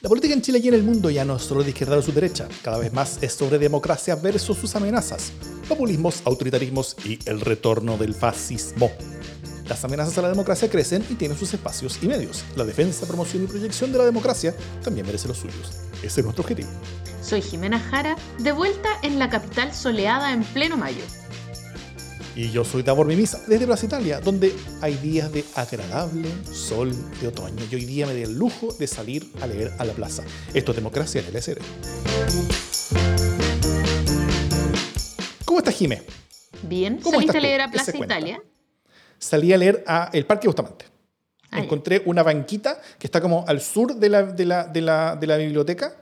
La política en Chile y en el mundo ya no es solo de izquierda o su derecha, cada vez más es sobre democracia versus sus amenazas, populismos, autoritarismos y el retorno del fascismo. Las amenazas a la democracia crecen y tienen sus espacios y medios. La defensa, promoción y proyección de la democracia también merece los suyos. Ese es nuestro objetivo. Soy Jimena Jara, de vuelta en la capital soleada en pleno mayo. Y yo soy Davor Mimisa, desde Plaza Italia, donde hay días de agradable sol de otoño. Y hoy día me di el lujo de salir a leer a la plaza. Esto es democracia en el SR. ¿Cómo estás, Jimé? Bien, ¿Cómo ¿saliste a leer a ¿Qué Plaza? Italia? Salí a leer a El Parque Bustamante. Ah, ya. Encontré una banquita que está como al sur de la, de la, de la, de la biblioteca,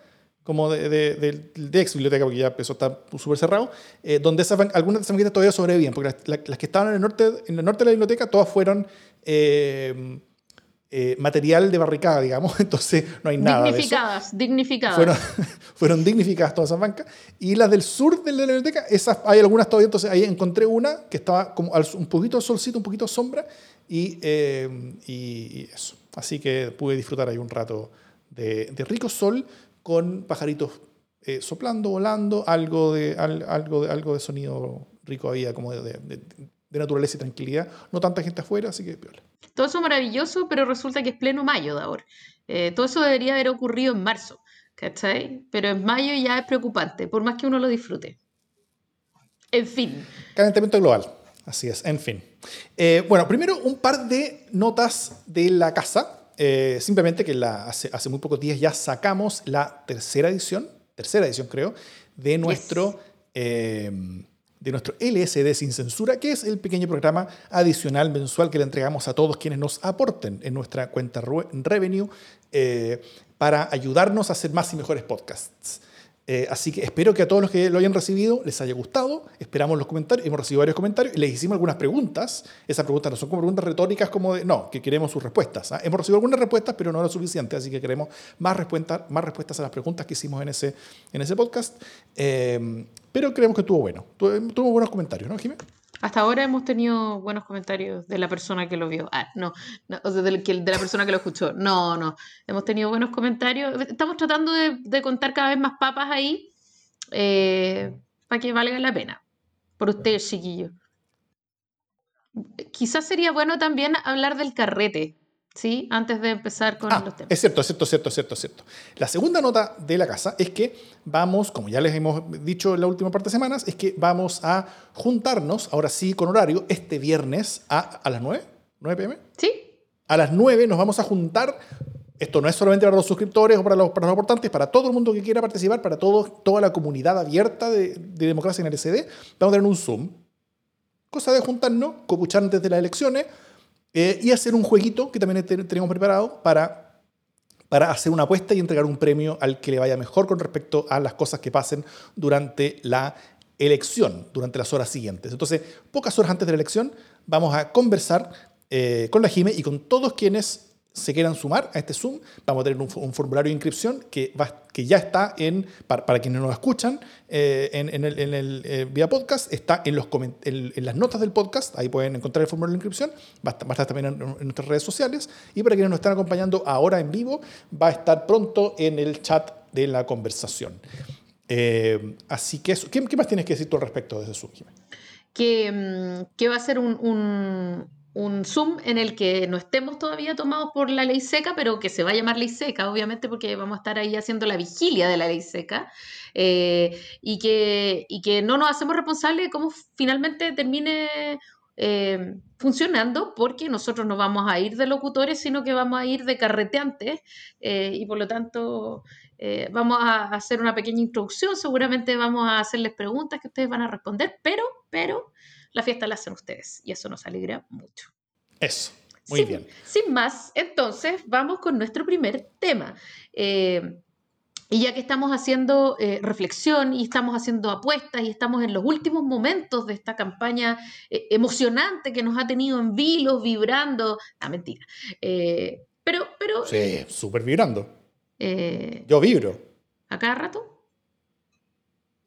como de, de, de- de ex biblioteca, porque ya empezó a estar súper cerrado, eh, donde esas algunas de esas banquitas todavía sobreviven, porque las, la- las que estaban en el, norte, en el norte de la biblioteca todas fueron eh, eh, material de barricada, digamos, entonces no hay nada de eso. dignificadas, dignificadas. Fueron, fueron dignificadas todas esas bancas. Y las del sur de la biblioteca, esas, hay algunas todavía. Entonces ahí encontré una que estaba como al- un poquito de solcito, un poquito de sombra. Y, eh, y- y eso. Así que pude disfrutar ahí un rato de, de rico sol con pajaritos eh, soplando, volando, algo de, al- algo, de, algo de sonido rico había, como de, de- de naturaleza y tranquilidad. No tanta gente afuera, así que piola. Todo eso maravilloso, pero resulta que es pleno mayo de ahora. Eh, todo eso debería haber ocurrido en marzo, ¿cachai? Pero en mayo ya es preocupante, por más que uno lo disfrute. En fin, Calentamiento global. Así es, en fin. Eh, bueno, primero un par de notas de la casa. Eh, simplemente que la, hace, hace muy pocos días ya sacamos la tercera edición, tercera edición creo, de nuestro, eh, de nuestro LSD sin censura, que es el pequeño programa adicional mensual que le entregamos a todos quienes nos aporten en nuestra cuenta revenue eh, para ayudarnos a hacer más y mejores podcasts. Eh, así que espero que a todos los que lo hayan recibido les haya gustado. Esperamos los comentarios. Hemos recibido varios comentarios y les hicimos algunas preguntas. Esas preguntas no son como preguntas retóricas como de, no, que queremos sus respuestas. ¿ah? Hemos recibido algunas respuestas, pero no lo suficiente. Así que queremos más, más respuestas a las preguntas que hicimos en ese, en ese podcast. Eh, pero creemos que estuvo bueno. Tu- Tuvo buenos comentarios, ¿no, Jiménez? Hasta ahora hemos tenido buenos comentarios de la persona que lo vio. Ah, no, o sea, de la persona que lo escuchó. No, no. Hemos tenido buenos comentarios. Estamos tratando de, de contar cada vez más papas ahí eh, para que valga la pena. Por ustedes, chiquillos. Quizás sería bueno también hablar del carrete, ¿sí? Antes de empezar con Ah, los temas. es cierto, es cierto, es cierto, es cierto, es cierto. La segunda nota de la casa es que vamos, como ya les hemos dicho en la última parte de semanas, es que vamos a juntarnos, ahora sí con horario, este viernes a, a las 9, 9 pm. ¿Sí? A las 9 nos vamos a juntar. Esto no es solamente para los suscriptores o para los, para los aportantes, para todo el mundo que quiera participar, para todos, toda la comunidad abierta de, de democracia en el SD. Vamos a tener un Zoom. Cosa de juntarnos, copuchar antes de las elecciones eh, y hacer un jueguito que también te- tenemos preparado para, para hacer una apuesta y entregar un premio al que le vaya mejor con respecto a las cosas que pasen durante la elección, durante las horas siguientes. Entonces, pocas horas antes de la elección, vamos a conversar eh, con la Jime y con todos quienes se quieran sumar a este Zoom. Vamos a tener un, formulario de inscripción que, va, que ya está en, para, para quienes nos escuchan eh, en, en el, en el, eh, vía podcast, está en, los en, las notas del podcast, ahí pueden encontrar el formulario de inscripción, va a estar, también en, nuestras redes sociales y para quienes nos están acompañando ahora en vivo, va a estar pronto en el chat de la conversación. Eh, así que eso, ¿Qué, más tienes que decir tú al respecto de ese Zoom, Jimé? que, mm, que va a ser un- un Zoom en el que no estemos todavía tomados por la ley seca, pero que se va a llamar ley seca, obviamente, porque vamos a estar ahí haciendo la vigilia de la ley seca, eh, y, que, y que no nos hacemos responsables de cómo finalmente termine eh, funcionando, porque nosotros no vamos a ir de locutores, sino que vamos a ir de carreteantes, eh, y por lo tanto... vamos a hacer una pequeña introducción, seguramente vamos a hacerles preguntas que ustedes van a responder, pero, pero la fiesta la hacen ustedes y eso nos alegra mucho. Eso, muy sin, bien. Sin más, entonces vamos con nuestro primer tema. Eh, y ya que estamos haciendo eh, reflexión y estamos haciendo apuestas y estamos en los últimos momentos de esta campaña eh, emocionante que nos ha tenido en vilo, vibrando, ah, mentira. Eh, pero, pero Sí, súper vibrando. Yo vibro. a cada rato.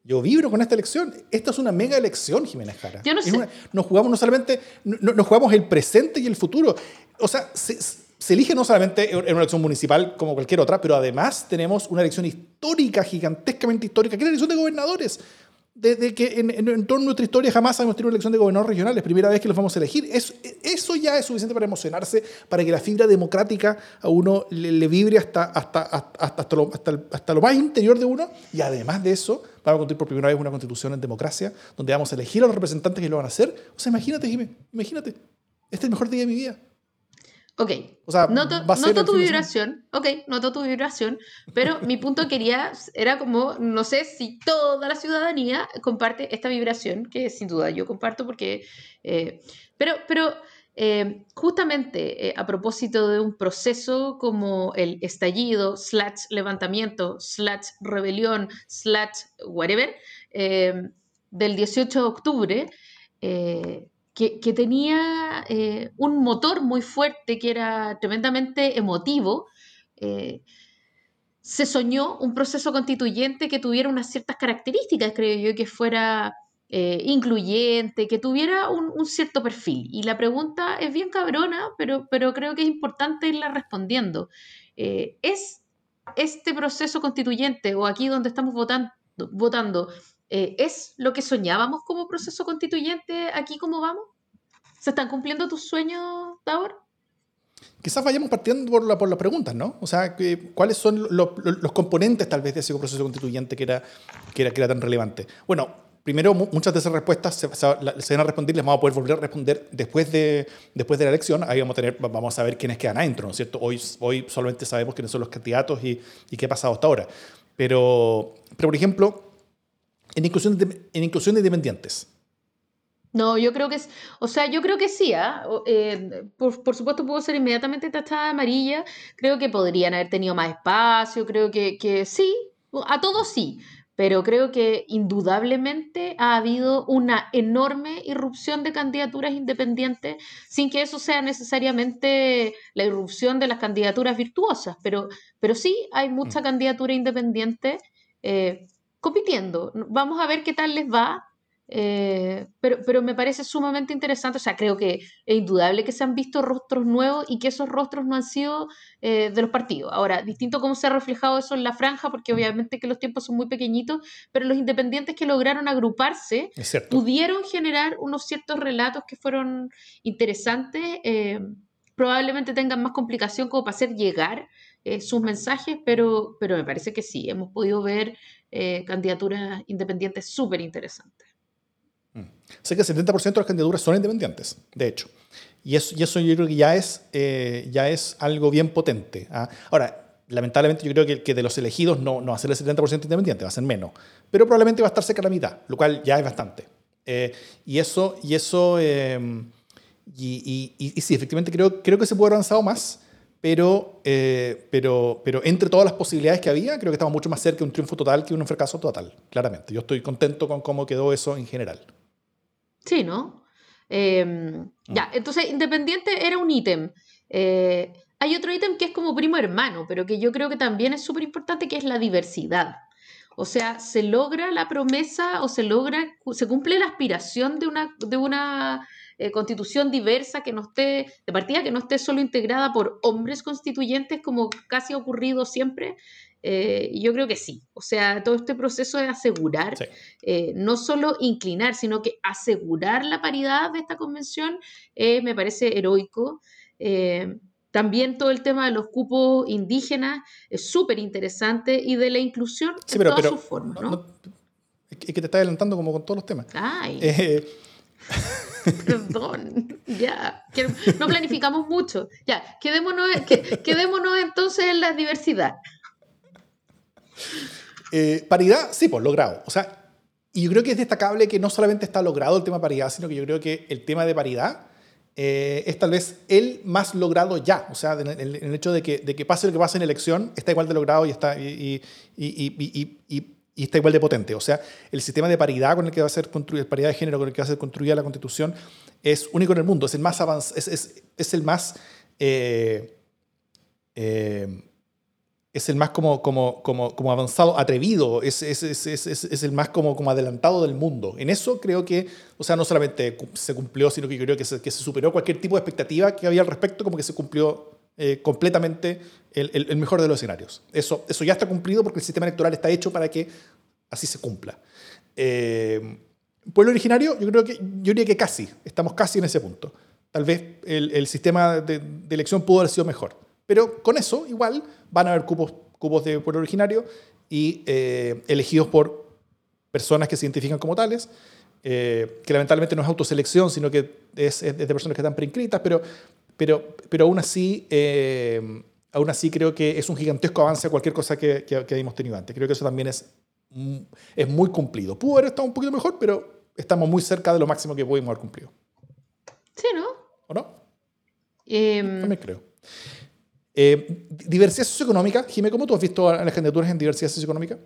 Yo vibro con esta elección. Esta es una mega elección, Jiménez Jara. Yo no sé. una- nos jugamos no solamente, no, no- nos jugamos el presente y el futuro. O sea, se- se- se elige no solamente en una elección municipal como cualquier otra, pero además tenemos una elección histórica, gigantescamente histórica, que es la elección de gobernadores. Desde que en, en, toda nuestra historia jamás hemos tenido una elección de gobernadores regionales, primera vez que los vamos a elegir. Eso, eso ya es suficiente para emocionarse, para que la fibra democrática a uno le, vibre hasta, hasta, hasta, hasta, lo, hasta, lo más interior de uno. Y además de eso, vamos a construir por primera vez una constitución en democracia, donde vamos a elegir a los representantes que lo van a hacer. O sea, imagínate, Jimé, imagínate. Este es el mejor día de mi vida. Ok, o sea, noto, noto tu vibración, ok, noto tu vibración, pero mi punto quería, era como, no sé si toda la ciudadanía comparte esta vibración, que sin duda yo comparto porque, eh, pero, pero eh, justamente eh, a propósito de un proceso como el estallido, slash levantamiento, slash rebelión, slash whatever, del 18 de octubre, que, tenía eh, un motor muy fuerte, que era tremendamente emotivo, eh, se soñó un proceso constituyente que tuviera unas ciertas características, creo yo, que fuera eh, incluyente, que tuviera un, cierto perfil. Y la pregunta es bien cabrona, pero, pero creo que es importante irla respondiendo. ¿Es este proceso constituyente o aquí donde estamos votando, votando eh, ¿Es lo que soñábamos como proceso constituyente aquí como vamos? ¿Se están cumpliendo tus sueños, Taur? Quizás vayamos partiendo por, la, por las preguntas, ¿no? O sea, ¿cuáles son los componentes tal vez de ese proceso constituyente que era, que era, que era tan relevante? Bueno, primero, muchas de esas respuestas se, van a responder, les vamos a poder volver a responder después de, después de la elección. Ahí vamos a, tener, vamos a ver quiénes quedan adentro, ¿no es cierto? Hoy, hoy solamente sabemos quiénes son los candidatos y, y qué ha pasado hasta ahora. Pero, pero por ejemplo, en inclusión de, en inclusión de independientes. No, yo creo que es, o sea, yo creo que sí, ¿ah? eh, por, por, supuesto pudo ser inmediatamente tachada amarilla, creo que podrían haber tenido más espacio, creo que, que sí, a todos sí, pero creo que indudablemente ha habido una enorme irrupción de candidaturas independientes, sin que eso sea necesariamente la irrupción de las candidaturas virtuosas, pero, pero sí hay mucha mm. candidatura independiente. Eh, compitiendo. Vamos a ver qué tal les va. Eh, pero, pero me parece sumamente interesante, o sea, creo que es indudable que se han visto rostros nuevos y que esos rostros no han sido eh, de los partidos. Ahora, distinto cómo se ha reflejado eso en la franja, porque obviamente que los tiempos son muy pequeñitos, pero los independientes que lograron agruparse pudieron generar unos ciertos relatos que fueron interesantes, eh, probablemente tengan más complicación como para hacer llegar sus mensajes, pero, pero me parece que sí, hemos podido ver eh, candidaturas independientes súper interesantes. Mm. Sé que el 70% de las candidaturas son independientes, de hecho. Y eso, y eso yo creo que ya es, eh, ya es algo bien potente. ¿ah? Ahora, lamentablemente yo creo que, que, de los elegidos no, no va a ser el 70% independiente, va a ser menos. Pero probablemente va a estar cerca de la mitad, lo cual ya es bastante. Eh, y eso, y eso y, y, y, sí, efectivamente creo, creo que se puede haber avanzado más pero, eh, pero, pero entre todas las posibilidades que había, creo que estamos mucho más cerca de un triunfo total que un fracaso total, claramente. Yo estoy contento con cómo quedó eso en general. Sí, ¿no? Mm. Ya, entonces Independiente era un ítem. Eh, hay otro ítem que es como primo hermano, pero que yo creo que también es súper importante, que es la diversidad. O sea, se logra la promesa o se logra, se cumple la aspiración de una, de una eh, constitución diversa que no esté, de partida, que no esté solo integrada por hombres constituyentes como casi ha ocurrido siempre. Eh, yo creo que sí. O sea, todo este proceso de asegurar, eh, no solo inclinar, sino que asegurar la paridad de esta convención, me parece heroico. También todo el tema de los cupos indígenas es súper interesante y de la inclusión en pero, todas sus formas. ¿no? es que te está adelantando como con todos los temas. Ay. Perdón, ya. No planificamos mucho. Ya, quedémonos, quedémonos entonces en la diversidad. Eh, paridad, sí, pues logrado. O sea, y yo creo que es destacable que no solamente está logrado el tema paridad, sino que yo creo que el tema de paridad eh, es tal vez el más logrado ya. O sea, en el, hecho de que, de que, pase lo que pase en elección, está igual de logrado y está. y, y y está igual de potente. O sea, el sistema de paridad con el que va a ser construida, paridad de género con el que va a ser construida la Constitución es único en el mundo, es el más avanzado, es, es, es, el más eh, eh, es el más como, como, como, como avanzado, atrevido, es, es, es, el más como, como adelantado del mundo. En eso creo que, o sea, no solamente se cumplió, sino que creo que se, que se superó cualquier tipo de expectativa que había al respecto, como que se cumplió eh, completamente el, mejor de los escenarios. Eso, eso ya está cumplido porque el sistema electoral está hecho para que así se cumpla. Eh, pueblo originario, yo creo que yo diría que casi, estamos casi en ese punto. Tal vez el, sistema de, elección pudo haber sido mejor. Pero con eso, igual, van a haber cupos, cupos de pueblo originario y eh, elegidos por personas que se identifican como tales, eh, que lamentablemente no es autoselección, sino que es, de personas que están preinscritas, pero, pero, pero aún, así, eh, aún así creo que es un gigantesco avance a cualquier cosa que, que, que hemos tenido antes. Creo que eso también es, es muy cumplido. Pudo haber estado un poquito mejor, pero estamos muy cerca de lo máximo que pudimos haber cumplido. Sí, ¿no? ¿O no? Em, También creo. Eh, diversidad socioeconómica, Jimé, ¿cómo tú has visto a las candidaturas en diversidad socioeconómica?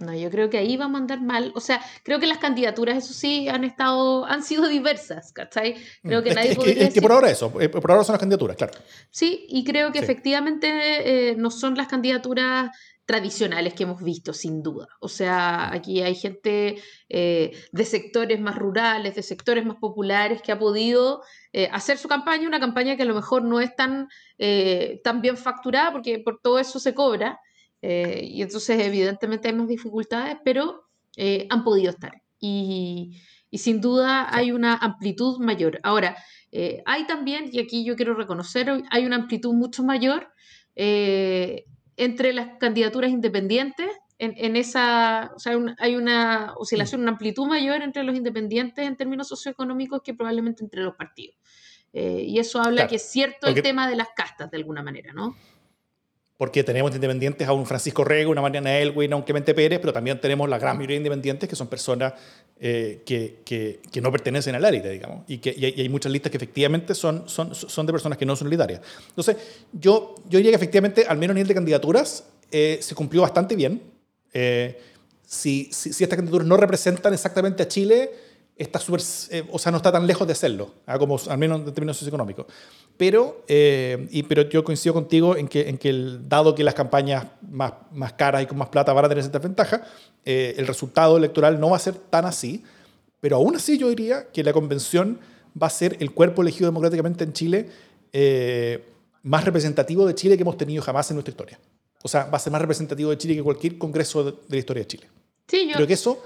No, yo creo que ahí vamos a andar mal. O sea, creo que las candidaturas, eso sí, han estado, han sido diversas, ¿cachai? Creo que nadie es que, por ahora eso, eh, por ahora son las candidaturas, claro. Sí, y creo que efectivamente eh, no son las candidaturas tradicionales que hemos visto, sin duda. O sea, aquí hay gente eh, de sectores más rurales, de sectores más populares que ha podido eh, hacer su campaña, una campaña que a lo mejor no es tan, eh, tan bien facturada porque por todo eso se cobra. Y entonces evidentemente hay más dificultades, pero han podido estar. Y, y, sin duda hay una amplitud mayor. Ahora, hay también, y aquí yo quiero reconocer, hay una amplitud mucho mayor entre las candidaturas independientes. En, esa, o sea, hay una oscilación, una amplitud mayor entre los independientes en términos socioeconómicos que probablemente entre los partidos. Eh, y eso habla que es cierto el tema de las castas, de alguna manera, ¿no? Porque tenemos independientes a un Francisco Rego, una Mariana Elwin, a un Clemente Pérez, pero también tenemos la gran mayoría de independientes que son personas eh, que, que, que, no pertenecen al élite, digamos, y, que, y hay, muchas listas que efectivamente son, son, son de personas que no son elitarias. Entonces, yo, yo diría efectivamente, al menos a nivel de candidaturas, eh, se cumplió bastante bien. Eh, si, si estas candidaturas no representan exactamente a Chile, está super, eh, o sea, no está tan lejos de hacerlo, ¿ah? como, al menos en términos socioeconómicos. Pero, eh, y, pero yo coincido contigo en que, en que el, dado que las campañas más, más caras y con más plata van a tener esa ventaja, eh, el resultado electoral no va a ser tan así, pero aún así yo diría que la convención va a ser el cuerpo elegido democráticamente en Chile más representativo de Chile que hemos tenido jamás en nuestra historia. O sea, va a ser más representativo de Chile que cualquier congreso de, la historia de Chile. Sí, yo... Creo que eso,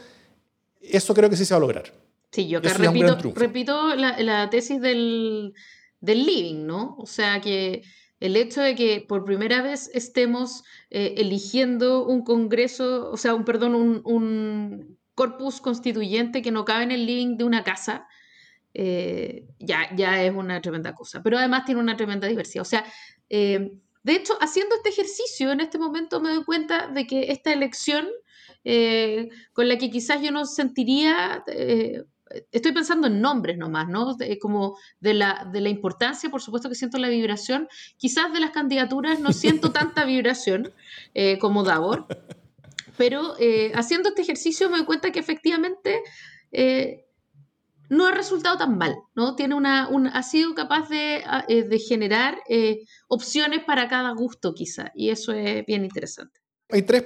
eso creo que sí se va a lograr. Sí, yo acá repito, repito la, tesis del, living, ¿no? O sea, que el hecho de que por primera vez estemos eh, eligiendo un congreso, o sea, un, perdón, un, corpus constituyente que no cabe en el living de una casa, eh, ya, ya es una tremenda cosa. Pero además tiene una tremenda diversidad. O sea, eh, de hecho, haciendo este ejercicio en este momento me doy cuenta de que esta elección, con la que quizás yo no sentiría estoy pensando en nombres nomás, ¿no? como de la, de la importancia, por supuesto que siento la vibración. Quizás de las candidaturas no siento tanta vibración eh, como Davor, pero eh, haciendo este ejercicio me doy cuenta que efectivamente eh, no ha resultado tan mal, ¿no? Tiene una, ha sido capaz de, de generar opciones para cada gusto, quizá, y eso es bien interesante. Hay tres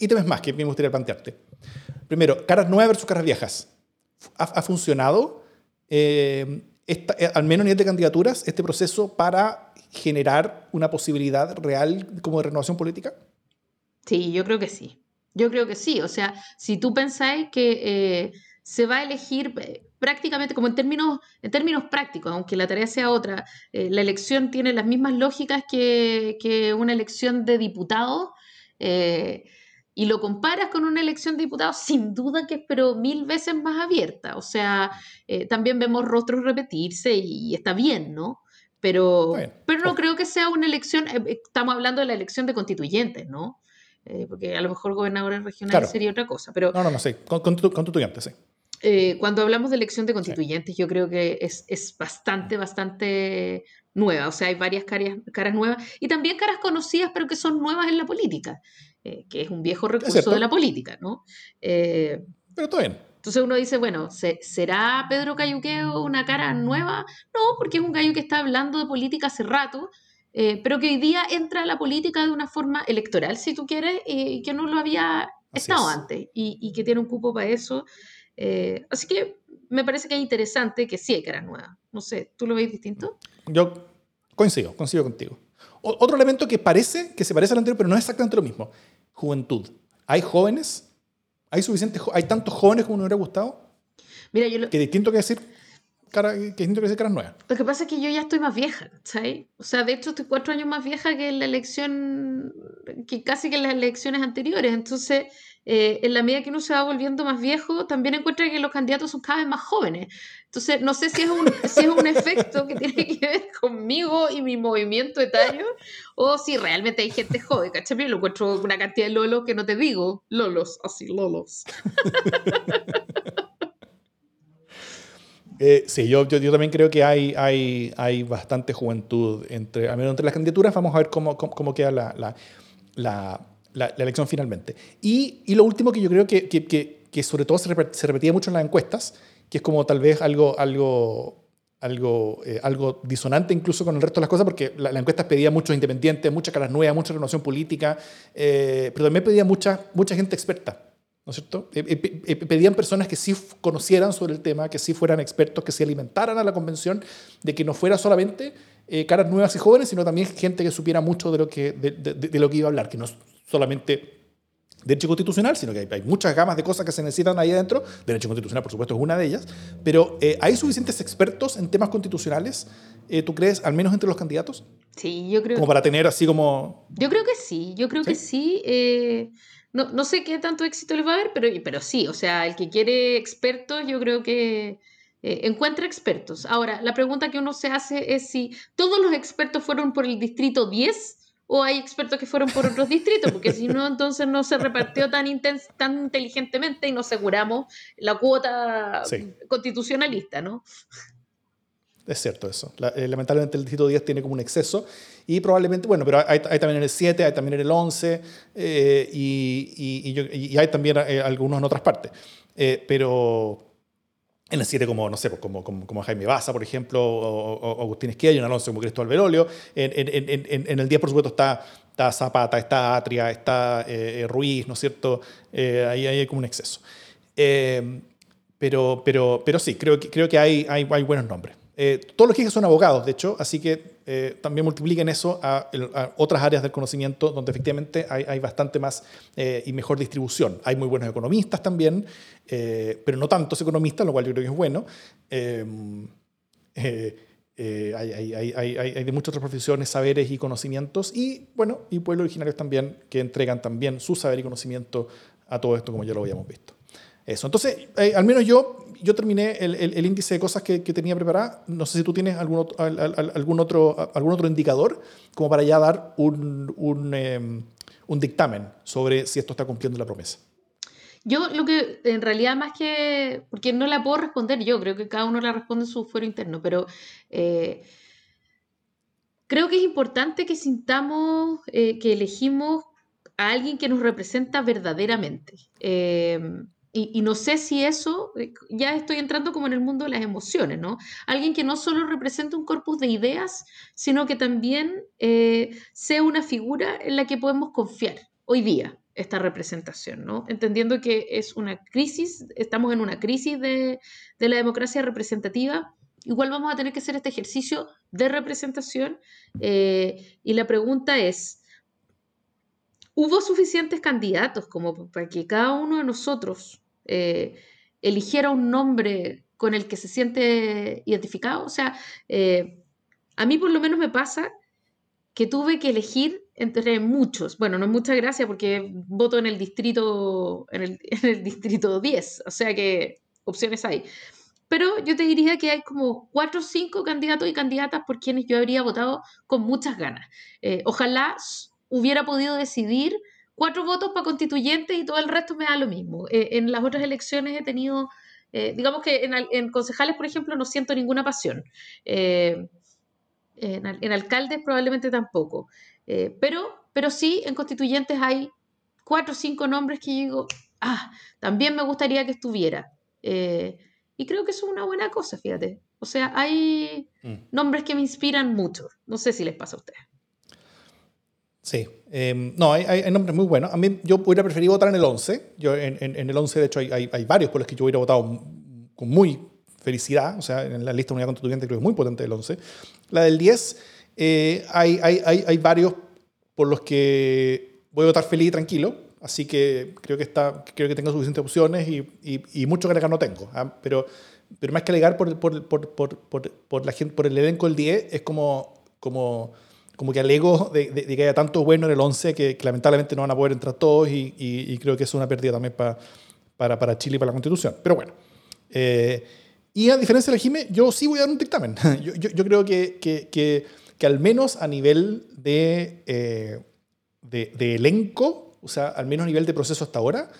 ítems más que me gustaría plantearte. Primero, caras nuevas versus caras viejas ha, funcionado, eh, eh, al menos a nivel de candidaturas, este proceso para generar una posibilidad real como de renovación política? Sí, yo creo que sí. Yo creo que sí. O sea, si tú pensáis que eh, se va a elegir prácticamente como en términos, en términos prácticos, aunque la tarea sea otra, la elección tiene las mismas lógicas que, que una elección de diputados y lo comparas con una elección de diputados, sin duda que es pero mil veces más abierta. O sea, eh, también vemos rostros repetirse y, está bien, ¿no? Pero, pero no creo que sea una elección, eh, eh, estamos hablando de la elección de constituyentes, ¿no? porque a lo mejor gobernadores regionales sería otra cosa. Pero, no, no, no, sí, constituyentes, sí. cuando hablamos de elección de constituyentes, yo creo que es, es, bastante, bastante nueva. O sea, hay varias caras, caras nuevas y también caras conocidas, pero que son nuevas en la política. Eh, que es un viejo recurso de la política, ¿no? Eh, Pero está bien. Entonces uno dice, bueno, ¿será Pedro Cayuqueo una cara nueva? No, porque es un gallo que está hablando de política hace rato, eh, pero que hoy día entra a la política de una forma electoral, si tú quieres, y que no lo había estado antes, y, que tiene un cupo para eso. así que me parece que es interesante que sí hay cara nueva. No sé, ¿tú lo ves distinto? Yo coincido, coincido contigo. otro elemento que parece, que se parece al anterior, pero no es exactamente lo mismo. Juventud. ¿Hay jóvenes? ¿Hay suficientes, hay tantos jóvenes como nos hubiera gustado? Mira, yo lo... Que distinto que decir cara, que distinto que decir caras nuevas. Lo que pasa es que yo ya estoy más vieja, ¿sabes? O sea, de hecho estoy cuatro años más vieja que en la elección, que casi que en las elecciones anteriores. Entonces, eh, en la medida que uno se va volviendo más viejo, también encuentra que los candidatos son cada vez más jóvenes. Entonces, no sé si es un, si es un efecto que tiene que ver conmigo y mi movimiento etario, o si realmente hay gente joven, ¿cachai? Lo encuentro una cantidad de lolos que no te digo, lolos, así, lolos. Eh, sí, yo, también creo que hay, bastante juventud entre, al menos entre las candidaturas. Vamos a ver cómo, queda la, la, elección finalmente. Y, y, lo último que yo creo que, que, que, sobre todo se, repetía mucho en las encuestas, que es como tal vez algo, algo, algo, eh, algo disonante incluso con el resto de las cosas, porque la, la encuesta pedía muchos independientes, muchas caras nuevas, mucha renovación política, eh, pero también pedía mucha, mucha gente experta. ¿no es cierto? Eh, pedían personas que sí conocieran sobre el tema, que sí fueran expertos, que se alimentaran a la convención, de que no fuera solamente caras nuevas y jóvenes, sino también gente que supiera mucho de lo que, de, de, lo que iba a hablar, que no solamente derecho constitucional, sino que hay, hay, muchas gamas de cosas que se necesitan ahí adentro. Derecho constitucional, por supuesto, es una de ellas. Pero ¿hay suficientes expertos en temas constitucionales, tú crees, al menos entre los candidatos? Sí, yo creo. Como para tener así como... Yo creo que sí, yo creo ¿Sí? que sí. Eh no, no sé qué tanto éxito les va a haber, pero, pero sí, o sea, el que quiere expertos, yo creo que eh, encuentra expertos. Ahora, la pregunta que uno se hace es si todos los expertos fueron por el distrito 10 o hay expertos que fueron por otros distritos, porque si no, entonces no se repartió tan, tan inteligentemente y no aseguramos la cuota sí. constitucionalista, ¿no? Es cierto eso. La, eh, lamentablemente el distrito 10 tiene como un exceso y probablemente, bueno, pero hay, hay también en el 7, hay también en el 11 eh, y, y, y, yo, y, hay también eh, algunos en otras partes. Pero en el 7 como, no sé, pues, como, como, como, Jaime Baza, por ejemplo, o, o Agustín Esquella, en el 11 como Cristóbal Berolio. En, en, en, el 10, por supuesto, está, está Zapata, está Atria, está eh, Ruiz, ¿no es cierto? ahí, ahí hay como un exceso. pero, pero, pero sí, creo que, creo que hay, hay, hay buenos nombres. Eh, todos los que son abogados, de hecho, así que eh, también multipliquen eso a, otras áreas del conocimiento donde efectivamente hay, hay bastante más eh, y mejor distribución. Hay muy buenos economistas también, eh, pero no tantos economistas, lo cual yo creo que es bueno. Em, hay, hay, hay, de muchas otras profesiones, saberes y conocimientos, y bueno, y pueblos originarios también que entregan también su saber y conocimiento a todo esto, como ya lo habíamos visto. Eso. Entonces, eh, al menos yo, yo terminé el, el, el índice de cosas que, que, tenía preparada. No sé si tú tienes algún otro, algún otro, algún otro indicador como para ya dar un, un, eh, un dictamen sobre si esto está cumpliendo la promesa. Yo lo que en realidad más que, porque no la puedo responder yo, creo que cada uno la responde en su fuero interno, pero eh, creo que es importante que sintamos eh, que elegimos a alguien que nos representa verdaderamente. Eh, y, no sé si eso, eh, ya estoy entrando como en el mundo de las emociones, ¿no? Alguien que no solo representa un corpus de ideas, sino que también eh, sea una figura en la que podemos confiar hoy día, esta representación, ¿no? Entendiendo que es una crisis, estamos en una crisis de, de la democracia representativa, igual vamos a tener que hacer este ejercicio de representación eh, y la pregunta es, ¿hubo suficientes candidatos como para que cada uno de nosotros eh, eligiera un nombre con el que se siente identificado. O sea, eh, a mí por lo menos me pasa que tuve que elegir entre muchos. Bueno, no mucha gracia porque voto en el distrito, en el distrito 10, o sea que opciones hay. Pero yo te diría que hay como cuatro o cinco candidatos y candidatas por quienes yo habría votado con muchas ganas. Eh, ojalá hubiera podido decidir cuatro votos para constituyente y todo el resto me da lo mismo. Eh, en las otras elecciones he tenido, eh, digamos que en, en, concejales, por ejemplo, no siento ninguna pasión. Eh, en, en, alcaldes probablemente tampoco. Pero, pero sí, en constituyentes hay cuatro o cinco nombres que yo digo, ah, también me gustaría que estuviera. Y creo que eso es una buena cosa, fíjate. O sea, hay mm. nombres que me inspiran mucho. No sé si les pasa a ustedes. Sí, eh, no, hay, hay, nombres muy buenos. A mí yo hubiera preferido votar en el 11. Yo, en, en, en el 11, de hecho, hay, hay, hay, varios por los que yo hubiera votado con muy felicidad. O sea, en la lista de unidad constituyente creo que es muy potente el 11. La del 10, hay, hay, hay, varios por los que voy a votar feliz y tranquilo. Así que creo que, está, creo que tengo suficientes opciones y, y, mucho que alegar no tengo. ¿ah? Pero, pero más que alegar por, por, por, por, la gente, por el elenco del 10, es como, como, como que alego de, de, que haya tanto bueno en el 11 que, lamentablemente no van a poder entrar todos y, y creo que es una pérdida también para, para, Chile y para la Constitución. Pero bueno. Eh, y a diferencia de la Jime, yo sí voy a dar un dictamen. yo, yo, yo creo que, que, que, que, al menos a nivel de, eh, de, de elenco, o sea, al menos a nivel de proceso hasta ahora,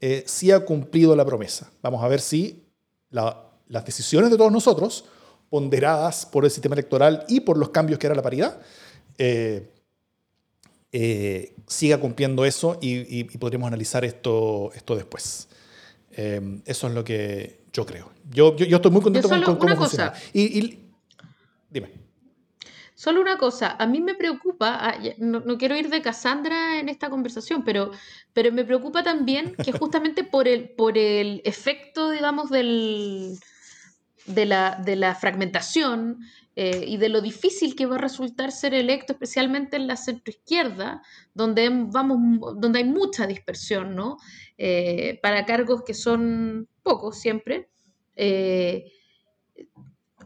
eh, sí ha cumplido la promesa. Vamos a ver si las decisiones de todos nosotros, ponderadas por el sistema electoral y por los cambios que era la paridad, eh, eh, siga cumpliendo eso y, podremos analizar esto, esto después. eso es lo que yo creo. Yo, yo, estoy muy contento con, cómo funciona. y, dime. Solo una cosa, a mí me preocupa, ah, no, quiero ir de Cassandra en esta conversación, pero, pero me preocupa también que justamente por el, por el efecto, digamos, del, de, la, de la fragmentación eh, y de lo difícil que va a resultar ser electo, especialmente en la centroizquierda, donde, vamos, donde hay mucha dispersión, ¿no? Eh, para cargos que son pocos siempre. Eh,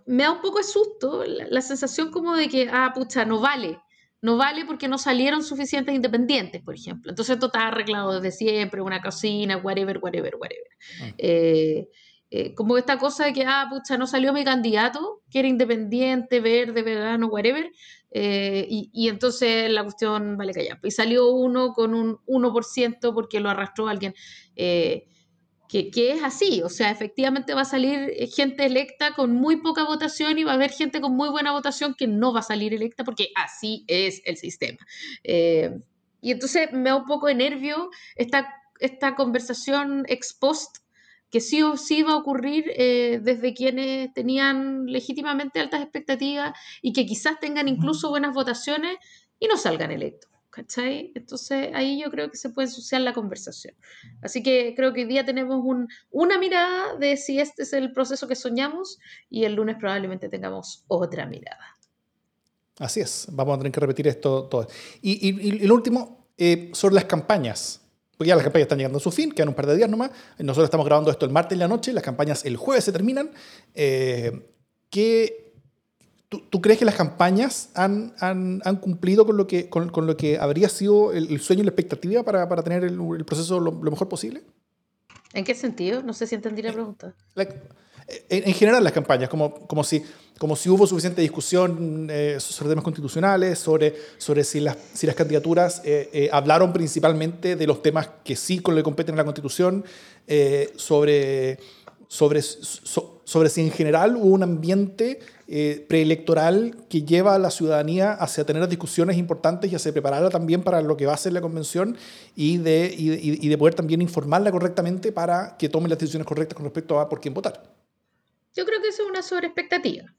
me da un poco de susto la, sensación como de que, ah, pucha, no vale. No vale porque no salieron suficientes independientes, por ejemplo. Entonces esto está arreglado desde siempre, una cocina, whatever, whatever, whatever. Ah. Eh, eh, como esta cosa de que, ah, pucha, no salió mi candidato, que era independiente, verde, vegano, whatever, eh, y, y, entonces la cuestión vale callar. Y salió uno con un 1% porque lo arrastró alguien que, es así, o sea, efectivamente va a salir eh, gente electa con muy poca votación y va a haber gente con muy buena votación que no va a salir electa porque así es el sistema. Eh, y entonces me da un poco de nervio esta, esta conversación ex post que sí o sí va a ocurrir eh, desde quienes tenían legítimamente altas expectativas y que quizás tengan incluso buenas votaciones y no salgan electos. ¿cachai? Entonces ahí yo creo que se puede ensuciar la conversación. Así que creo que hoy día tenemos una mirada de si este es el proceso que soñamos y el lunes probablemente tengamos otra mirada. Así es, vamos a tener que repetir esto todo. Y, y, lo último, eh, sobre las campañas. Porque ya las campañas están llegando a su fin, quedan un par de días nomás. Nosotros estamos grabando esto el martes en la noche, las campañas el jueves se terminan. Eh, ¿Qué ¿Tú, crees que las campañas han, han, han cumplido con lo, que, con, con, lo que habría sido el, sueño y la expectativa para, para tener el, el proceso lo, mejor posible? ¿En qué sentido? No sé si entendí la pregunta. en, general las campañas, como, como, si, como si hubo suficiente discusión eh, sobre temas constitucionales, sobre, sobre si, las, si las candidaturas eh, eh, hablaron principalmente de los temas que sí con le competen a la Constitución, sobre, sobre, sobre si en general hubo un ambiente eh, preelectoral que lleva a la ciudadanía hacia tener discusiones importantes y hacia prepararla también para lo que va a ser la convención y de, y, de poder también informarla correctamente para que tome las decisiones correctas con respecto a por quién votar. Yo creo que eso es una sobreexpectativa.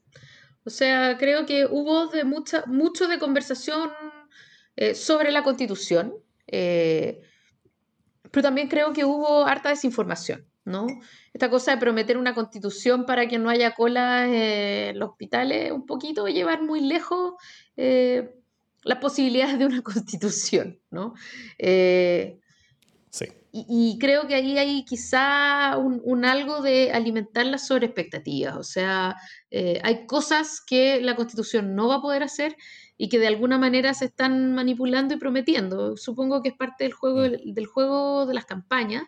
O sea, creo que hubo de mucha, mucho de conversación eh, sobre la constitución, eh, pero también creo que hubo harta desinformación. ¿no? Esta cosa de prometer una constitución para que no haya cola en los hospitales, un poquito llevar muy lejos eh, las posibilidades de una constitución, ¿no? Y, creo que ahí hay quizá un, algo de alimentar las sobreexpectativas, o sea, eh, hay cosas que la constitución no va a poder hacer y que de alguna manera se están manipulando y prometiendo. Supongo que es parte del juego, mm. del juego de las campañas.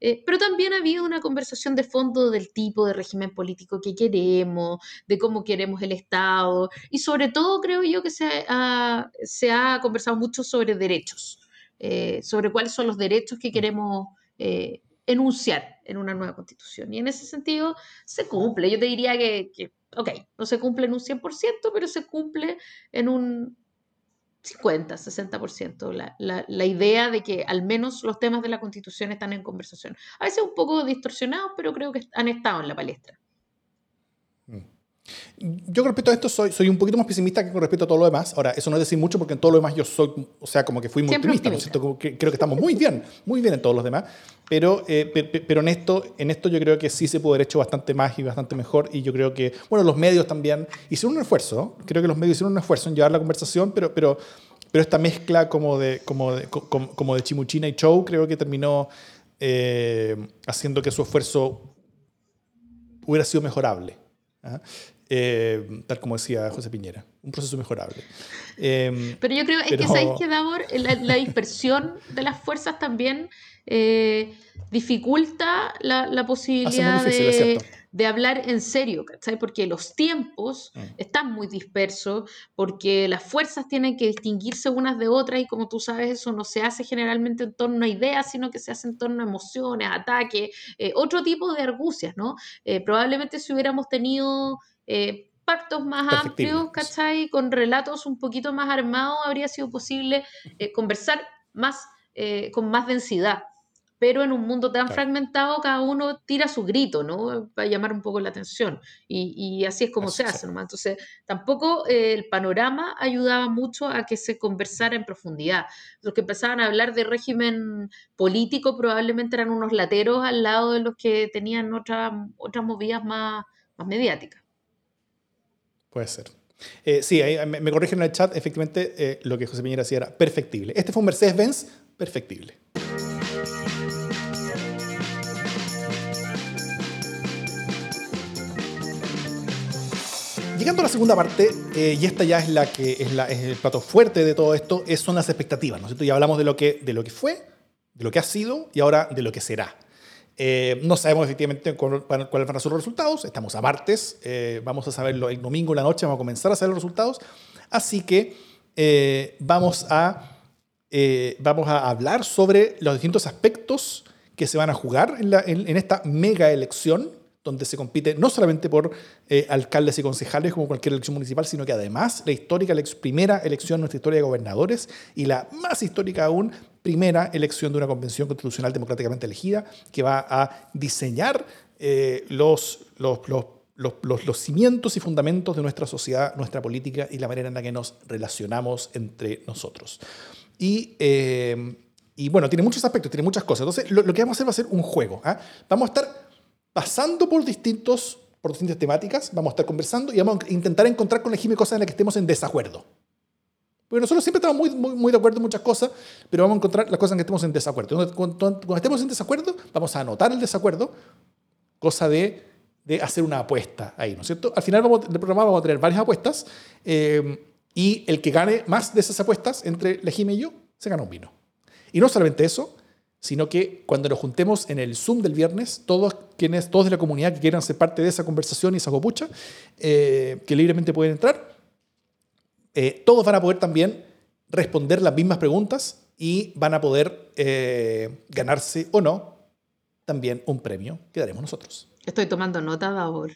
Eh, pero también ha habido una conversación de fondo del tipo de régimen político que queremos, de cómo queremos el Estado, y sobre todo creo yo que se ha, se ha conversado mucho sobre derechos, eh, sobre cuáles son los derechos que queremos eh, enunciar en una nueva constitución. Y en ese sentido se cumple. Yo te diría que, que ok, no se cumple en un 100%, pero se cumple en un 50, 60%, la, la, la, idea de que al menos los temas de la Constitución están en conversación. A veces un poco distorsionados, pero creo que han estado en la palestra. Yo con respecto a esto soy, soy un poquito más pesimista que con respecto a todo lo demás. Ahora, eso no es decir mucho porque en todo lo demás yo soy, o sea, como que fui muy optimista, ¿no es cierto? creo que estamos muy bien, muy bien en todos los demás. Pero, eh, pero en, esto, en esto yo creo que sí se puede haber hecho bastante más y bastante mejor. Y yo creo que, bueno, los medios también hicieron un esfuerzo. Creo que los medios hicieron un esfuerzo en llevar la conversación, pero, pero, pero esta mezcla como de, como de, como, de chimuchina y show creo que terminó eh, haciendo que su esfuerzo hubiera sido mejorable. ¿ah? Eh, tal como decía José Piñera, un proceso mejorable. Em, pero yo creo es que sabéis que Davor, la, dispersión de las fuerzas también eh, dificulta la, posibilidad de, hablar en serio, ¿cachai? Porque los tiempos mm. están muy dispersos, porque las fuerzas tienen que distinguirse unas de otras y como tú sabes, eso no se hace generalmente en torno a ideas, sino que se hace en torno a emociones, ataques, eh, otro tipo de argucias, ¿no? probablemente si hubiéramos tenido eh, pactos más amplios, ¿cachai? Con relatos un poquito más armados, habría sido posible eh, conversar más, eh, con más densidad. Pero en un mundo tan fragmentado, cada uno tira su grito, ¿no? Para llamar un poco la atención. Y, así es como se hace, ¿no? Entonces, tampoco el panorama ayudaba mucho a que se conversara en profundidad. Los que empezaban a hablar de régimen político probablemente eran unos lateros al lado de los que tenían otras, otras movidas más, más mediáticas. Puede ser. Eh, sí, me, corrigen en el chat, efectivamente eh, lo que José Piñera decía era perfectible. Este fue un Mercedes-Benz perfectible. Llegando a la segunda parte, eh, y esta ya es la que es, la, es, el plato fuerte de todo esto, es, son las expectativas, ¿no es cierto? Ya hablamos de lo, que, de lo que fue, de lo que ha sido y ahora de lo que será. Eh, no sabemos efectivamente cuáles van a ser los resultados. Estamos a martes. Eh, vamos a saberlo el domingo en la noche. Vamos a comenzar a saber los resultados. Así que eh, vamos, a, vamos a hablar sobre los distintos aspectos que se van a jugar en, esta mega elección donde se compite no solamente por alcaldes y concejales como cualquier elección municipal, sino que además la histórica la primera elección en nuestra historia de gobernadores y la más histórica aún, primera elección de una convención constitucional democráticamente elegida que va a diseñar eh, los, los, los, los, cimientos y fundamentos de nuestra sociedad, nuestra política y la manera en la que nos relacionamos entre nosotros. Y, eh, y bueno, tiene muchos aspectos, tiene muchas cosas. Entonces, lo, que vamos a hacer va a ser un juego. ¿ah? Vamos a estar pasando por, distintos, por distintas temáticas, vamos a estar conversando y vamos a intentar encontrar con la Jimmy cosas en las que estemos en desacuerdo. Porque nosotros siempre estamos muy, muy, muy, de acuerdo en muchas cosas, pero vamos a encontrar las cosas en que estemos en desacuerdo. Cuando, estemos en desacuerdo, vamos a anotar el desacuerdo, cosa de, de, hacer una apuesta ahí, ¿no es cierto? Al final vamos, del programa vamos a tener varias apuestas eh, y el que gane más de esas apuestas entre la Jimmy y yo, se gana un vino. Y no solamente eso, sino que cuando nos juntemos en el Zoom del viernes, todos quienes, todos de la comunidad que quieran ser parte de esa conversación y esa copucha, eh, que libremente pueden entrar, eh, todos van a poder también responder las mismas preguntas y van a poder eh, ganarse o no también un premio que daremos nosotros. Estoy tomando nota, ahora.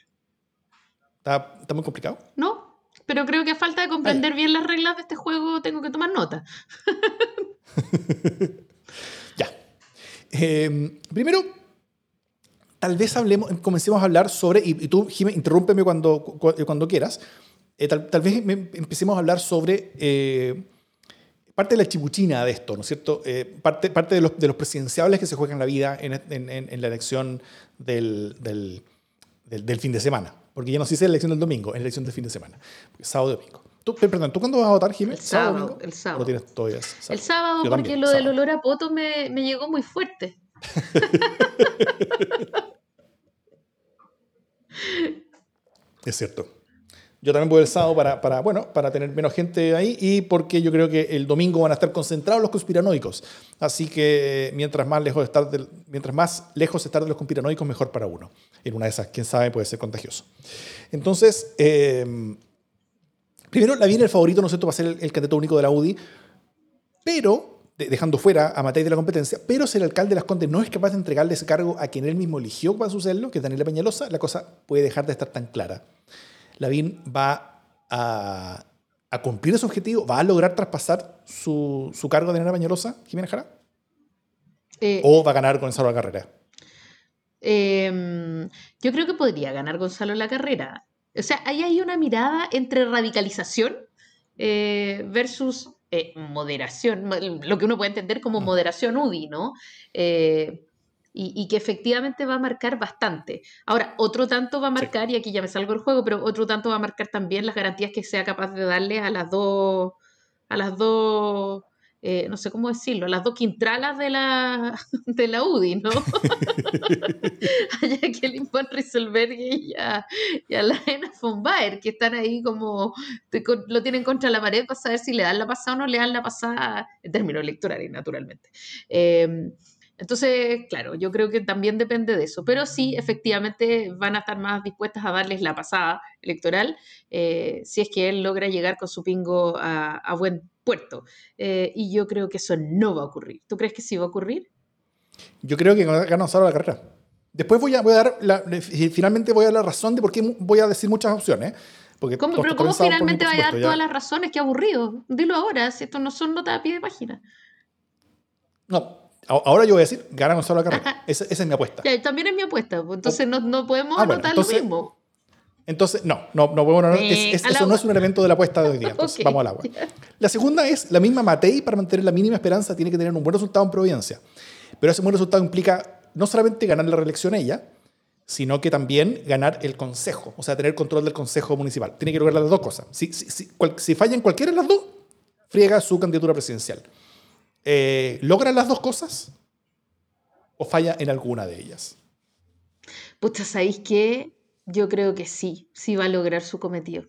¿Está, ¿Está, muy complicado? No, pero creo que a falta de comprender bien las reglas de este juego tengo que tomar nota. Em, primero, tal vez hablemos, comencemos a hablar sobre, y, tú, Jiménez, interrúmpeme cuando, cuando quieras, eh, tal, vez empecemos a hablar sobre eh, parte de la chibuchina de esto, ¿no es cierto? Eh, parte, parte de, los, de los presidenciables que se juegan la vida en, en, en la elección del, del, del, fin de semana. Porque ya no se dice la elección del domingo, es la elección del fin de semana. Sábado y domingo. Tú, perdón, ¿tú cuándo vas a votar, Jiménez? El sábado. El sábado. tienes todavía? El sábado, porque lo del olor a poto me, me llegó muy fuerte. es cierto. Yo también voy el sábado para, bueno, para tener menos gente ahí y porque yo creo que el domingo van a estar concentrados los conspiranoicos. Así que mientras más lejos estar de, mientras más lejos estar de los conspiranoicos, mejor para uno. En una de esas, quién sabe, puede ser contagioso. Entonces, eh, Primero, la viene el favorito, ¿no es cierto?, va a ser el, candidato único de la UDI, pero, dejando fuera a Matei de la competencia, pero si el alcalde de Las Condes no es capaz de entregarle ese cargo a quien él mismo eligió para sucederlo, que es Daniela Peñalosa, la cosa puede dejar de estar tan clara. Lavín va a, cumplir ese objetivo, va a lograr traspasar su, cargo de Daniela Peñalosa, Jiménez Jara, eh, o va a ganar Gonzalo la carrera. Em, yo creo que podría ganar Gonzalo la carrera O sea, ahí hay una mirada entre radicalización eh, versus eh, moderación, lo que uno puede entender como mm. moderación UDI, ¿no? Eh, y, que efectivamente va a marcar bastante. Ahora, otro tanto va a marcar, y aquí ya me salgo del juego, pero otro tanto va a marcar también las garantías que sea capaz de darle a las dos, a las dos eh, no sé cómo decirlo, las dos quintralas de la, de la UDI, ¿no? a Jacqueline von Rieselberg y a, y a la Ena von Baer, que están ahí como, lo tienen contra la pared para saber si le dan la pasada o no le dan la pasada, en términos electorales, naturalmente. Eh, entonces, claro, yo creo que también depende de eso, pero sí, efectivamente, van a estar más dispuestas a darles la pasada electoral eh, si es que él logra llegar con su pingo a, buen puerto. Eh, y yo creo que eso no va a ocurrir. ¿Tú crees que sí va a ocurrir? Yo creo que gana solo la carrera. Después voy a, voy a dar, la, finalmente voy a dar la razón de por qué voy a decir muchas opciones. Porque ¿Cómo, pero ¿cómo finalmente va a dar todas las razones? Qué aburrido. Dilo ahora, si esto no son notas a pie de página. No, Ahora yo voy a decir, gana Gonzalo la carrera. Esa, es mi apuesta. también es mi apuesta. Pues, entonces no, no, podemos ah, anotar lo mismo. Entonces, no, no, no podemos anotar. eso no es un elemento de la apuesta de hoy día. Entonces, vamos al agua. La segunda es, la misma Matei, para mantener la mínima esperanza, tiene que tener un buen resultado en Providencia. Pero ese buen resultado implica no solamente ganar la reelección ella, sino que también ganar el consejo, o sea, tener control del consejo municipal. Tiene que lograr las dos cosas. Si, si, si, si falla en cualquiera de las dos, friega su candidatura presidencial. Eh, ¿logra las dos cosas? ¿O falla en alguna de ellas? Pucha, ¿sabéis qué? Yo creo que sí, sí va a lograr su cometido.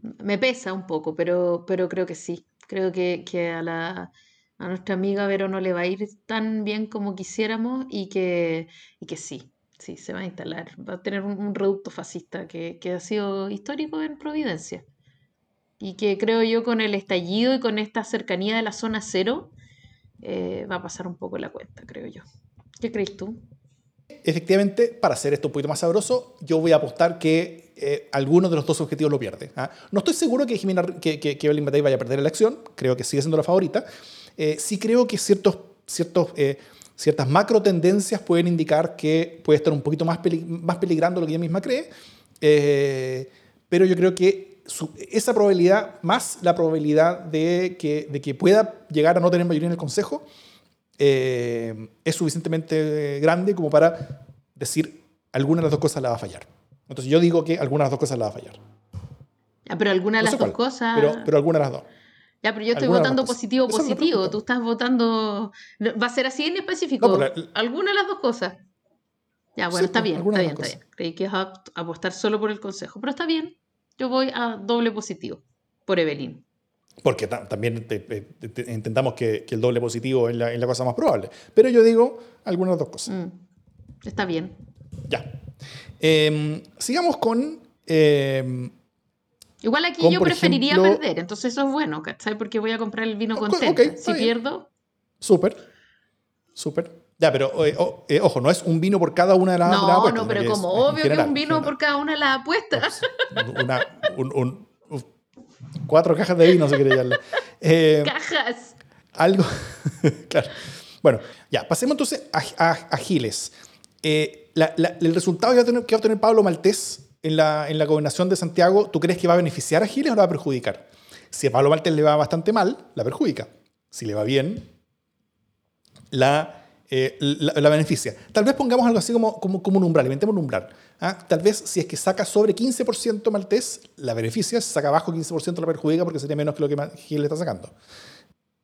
Me pesa un poco, pero, pero creo que sí. Creo que, a, la, a nuestra amiga Vero no le va a ir tan bien como quisiéramos y que, y que sí, sí, se va a instalar. Va a tener un, reducto fascista que, que ha sido histórico en Providencia y que creo yo con el estallido y con esta cercanía de la zona cero eh, va a pasar un poco la cuenta, creo yo. ¿Qué crees tú? Efectivamente, para hacer esto un poquito más sabroso, yo voy a apostar que eh, alguno de los dos objetivos lo pierde. ¿ah? No estoy seguro que, Jimena, que, que, que Evelyn Matei vaya a perder la elección, creo que sigue siendo la favorita. Eh, sí creo que ciertos, ciertos, ciertas macro tendencias pueden indicar que puede estar un poquito más, más peligrando lo que ella misma cree, pero yo creo que esa probabilidad más la probabilidad de que, de que pueda llegar a no tener mayoría en el Consejo eh, es suficientemente grande como para decir alguna de las dos cosas la va a fallar. Entonces yo digo que alguna de las dos cosas la va a fallar. pero alguna de las dos cosas... Pero, pero alguna de las dos. Ya, pero yo estoy votando positivo, positivo. Tú estás votando... ¿Va a ser así en específico? alguna de las dos cosas. Ya, bueno, está, bien, está bien, está bien. Creí que ibas a apostar solo por el consejo, pero está bien yo voy a doble positivo por Evelyn. Porque también intentamos que, el doble positivo es la, cosa más probable. Pero yo digo algunas dos cosas. Mm, está bien. Ya. Em, sigamos con... Em, Igual aquí yo preferiría perder, entonces eso es bueno, ¿cachai? Porque voy a comprar el vino contento. si pierdo... Súper. Súper. Ya, pero eh, eh, ojo, no es un vino por cada una de las, apuestas. No, no, pero como obvio que es un vino por cada una de las apuestas. Una, un, cuatro cajas de vino, si queréis llamarle. Eh, cajas. Algo. claro. Bueno, ya, pasemos entonces a, Giles. el resultado que va, a tener, que va a obtener Pablo Maltés en la, en la gobernación de Santiago, ¿tú crees que va a beneficiar a Giles o la va a perjudicar? Si a Pablo Maltés le va bastante mal, la perjudica. Si le va bien, la eh, la, beneficia. Tal vez pongamos algo así como, como, un umbral, inventemos un umbral. ¿ah? Tal vez si es que saca sobre 15% Maltés, la beneficia, si saca abajo 15% la perjudica porque sería menos que lo que Gil le está sacando.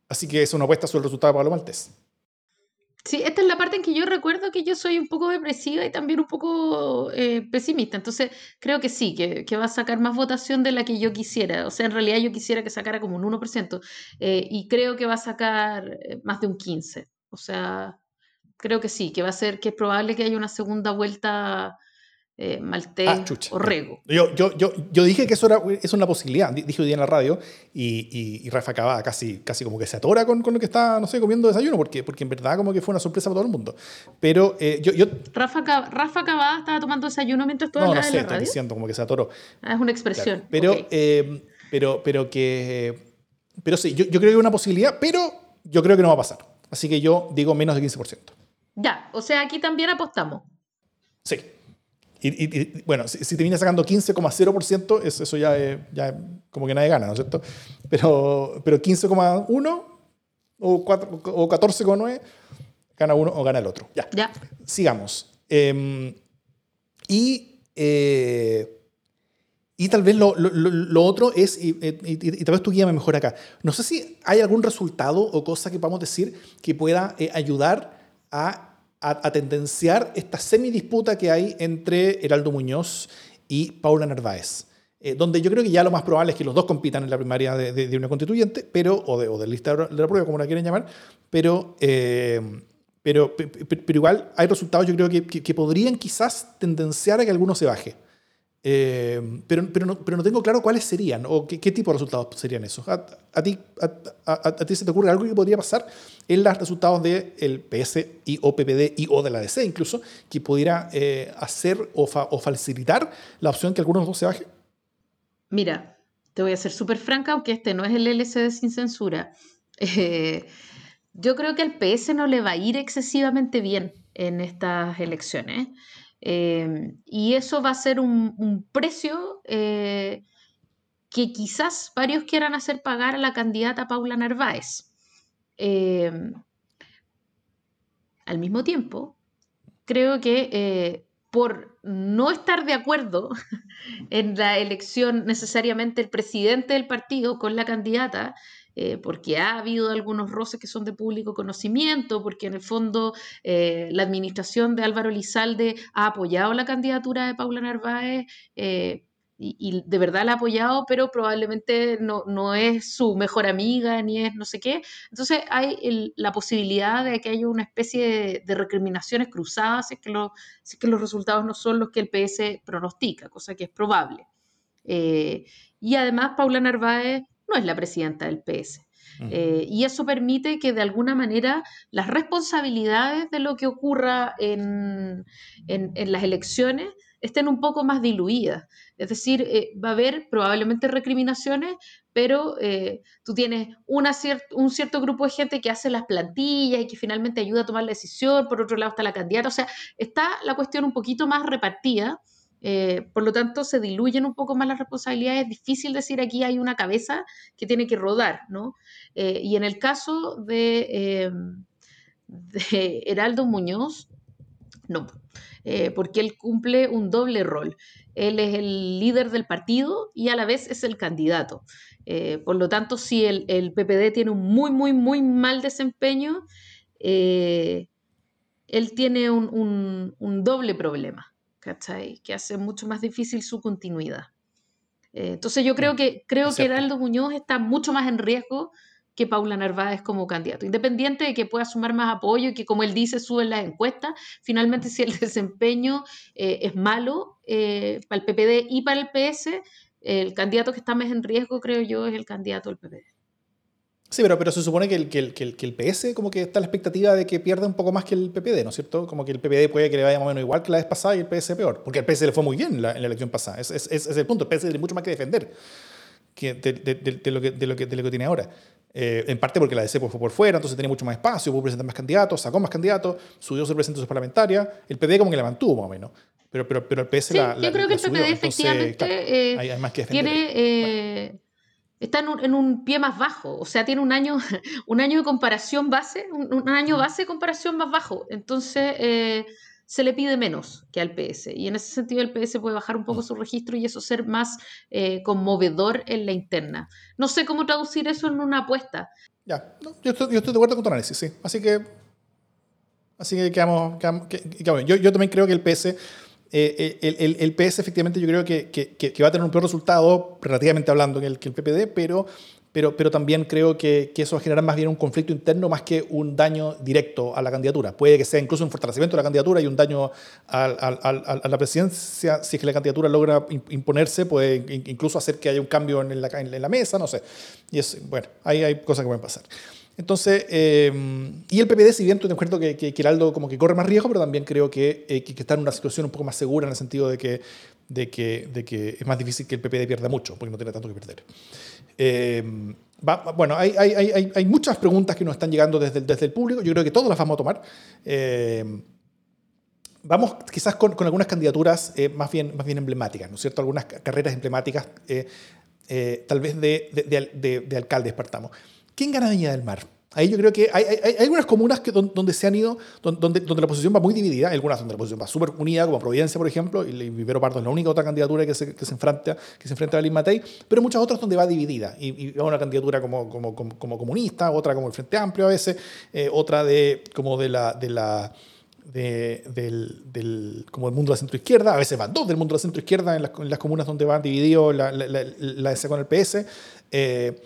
Así que es una apuesta sobre el resultado de Pablo Maltés. Sí, esta es la parte en que yo recuerdo que yo soy un poco depresiva y también un poco eh, pesimista. Entonces, creo que sí, que, va a sacar más votación de la que yo quisiera. O sea, en realidad yo quisiera que sacara como un 1%. Eh, y creo que va a sacar más de un 15%. O sea, creo que sí, que va a ser, que es probable que haya una segunda vuelta eh, Maltés ah, o Rego. Yo, yo, yo, yo, dije que eso era, es una posibilidad, dije hoy día en la radio, y, y, Rafa Cabada casi, casi como que se atora con, con, lo que está, no sé, comiendo desayuno, porque, porque en verdad como que fue una sorpresa para todo el mundo. Pero eh, yo, yo... Rafa, Rafa Cabada estaba tomando desayuno mientras tú No, no sé, estoy diciendo como que se atoró. Ah, es una expresión. Pero, eh, pero, pero que... Pero sí, yo, yo creo que es una posibilidad, pero yo creo que no va a pasar. Así que yo digo menos de 15%. Ya, o sea, aquí también apostamos. Sí. y, bueno, si, te viene sacando 15,0%, eso ya, ya como que nadie gana, ¿no es cierto? Pero, pero 15,1 o, o 14,9 gana uno o gana el otro. Ya. ya. Sigamos. Em, y, eh, y tal vez lo, lo, otro es, y, tal vez tu guía me mejor acá, no sé si hay algún resultado o cosa que podamos decir que pueda eh, ayudar a, tendenciar esta semidisputa que hay entre Heraldo Muñoz y Paula Narváez. Eh, donde yo creo que ya lo más probable es que los dos compitan en la primaria de, una constituyente, pero, o de, lista de la prueba, como la quieren llamar, pero pero, pero, igual hay resultados, yo creo que, que, podrían quizás tendenciar a que alguno se baje. Eh, pero, pero, no, pero no tengo claro cuáles serían o qué, qué tipo de resultados serían esos. ¿A, a ti, a, a, ti se te ocurre algo que podría pasar en los resultados del PS y o PPD y o de la DC incluso, que pudiera eh, hacer o, o, facilitar la opción que alguno de dos se baje? Mira, te voy a ser súper franca, aunque este no es el LCD sin censura. Eh, yo creo que al PS no le va a ir excesivamente bien en estas elecciones. Eh, y eso va a ser un, precio eh, que quizás varios quieran hacer pagar a la candidata Paula Narváez. Eh, al mismo tiempo, creo que por no estar de acuerdo en la elección necesariamente el presidente del partido con la candidata, eh, porque ha habido algunos roces que son de público conocimiento, porque en el fondo eh, la administración de Álvaro Lizalde ha apoyado la candidatura de Paula Narváez. Eh, y, de verdad la ha apoyado, pero probablemente no, no, es su mejor amiga ni es no sé qué. Entonces hay la posibilidad de que haya una especie de, recriminaciones cruzadas si es, que los resultados no son los que el PS pronostica, cosa que es probable. y además Paula Narváez no es la presidenta del PS. Eh, y eso permite que de alguna manera las responsabilidades de lo que ocurra en, las elecciones estén un poco más diluidas. Es decir, eh, va a haber probablemente recriminaciones, pero eh, tú tienes una un cierto grupo de gente que hace las plantillas y que finalmente ayuda a tomar la decisión, por otro lado está la candidata, o sea, está la cuestión un poquito más repartida. Eh, por lo tanto, se diluyen un poco más las responsabilidades. Es difícil decir aquí hay una cabeza que tiene que rodar, ¿no? Eh, y en el caso de, eh, Heraldo Muñoz, no, porque él cumple un doble rol. Él es el líder del partido y a la vez es el candidato. por lo tanto, si el, PPD tiene un muy, muy, muy mal desempeño, él tiene un doble problema. ¿Cachai? Que hace mucho más difícil su continuidad. Eh, entonces yo creo mm, que, creo que Heraldo Muñoz está mucho más en riesgo que Paula Narváez como candidato. Independiente de que pueda sumar más apoyo y que, como él dice, suben las encuestas, finalmente si el desempeño eh, es malo eh, para el PPD y para el PS, el candidato que está más en riesgo, creo yo, es el candidato del PPD. Sí, pero, pero se supone que el, que, el, que, el, PS como que está la expectativa de que pierda un poco más que el PPD, ¿no es cierto? Como que el PPD puede que le vaya más o menos igual que la vez pasada y el PS peor, porque el PS le fue muy bien en la, elección pasada. Es, es, es, el punto, el PS tiene mucho más que defender que de, de, de, lo, que, de, lo, que, de lo que tiene ahora. Eh, en parte porque la DC fue por fuera, entonces tenía mucho más espacio, pudo presentar más candidatos, sacó más candidatos, subió su presencia parlamentaria, el PPD como que la mantuvo más o menos. Pero, pero, pero el PS sí, la, Yo creo que el PPD efectivamente eh, hay, más que defender. tiene... Eh, está en un, pie más bajo, o sea, tiene un año, un año de comparación base, un, año base de comparación más bajo, entonces eh, se le pide menos que al PS, y en ese sentido el PS puede bajar un poco su registro y eso ser más eh, conmovedor en la interna. No sé cómo traducir eso en una apuesta. Ya, yo, estoy, de acuerdo con tu análisis, sí, así que, así que quedamos, yo, yo también creo que el PS eh, el, el, PS efectivamente yo creo que, que, va a tener un peor resultado, relativamente hablando, que el, que el PPD, pero, pero, pero también creo que, eso va a generar más bien un conflicto interno más que un daño directo a la candidatura. Puede que sea incluso un fortalecimiento de la candidatura y un daño a, a, la presidencia, si es que la candidatura logra imponerse, puede incluso hacer que haya un cambio en la, en la mesa, no sé. Y es, bueno, ahí hay cosas que pueden pasar. Entonces, em, y el PPD, si bien estoy de acuerdo que, que, Heraldo como que corre más riesgo, pero también creo que, eh, que, está en una situación un poco más segura en el sentido de que, de que, que es más difícil que el PPD pierda mucho, porque no tiene tanto que perder. Em, bueno, hay, muchas preguntas que nos están llegando desde, el público, yo creo que todas las vamos a tomar. Em, vamos quizás con, con algunas candidaturas eh, más, bien, más bien emblemáticas, ¿no es cierto? Algunas carreras emblemáticas, eh, eh, tal vez de, de, de, de, alcaldes partamos. ¿Quién gana Viña del Mar? Ahí yo creo que hay, hay, hay algunas comunas que, donde se han ido, donde, donde la posición va muy dividida, hay algunas donde la posición va súper unida, como Providencia, por ejemplo, y Vivero Pardo es la única otra candidatura que se, que se, enfrenta, que se enfrenta a Lin Matei, pero muchas otras donde va dividida, y, y una candidatura como, como, como, como, comunista, otra como el Frente Amplio a veces, eh, otra de, como de la... De la de, del, del, como del mundo de la centroizquierda, a veces van dos del mundo de la centroizquierda en las, en las comunas donde van divididos la, la, la, la S con el PS. Eh,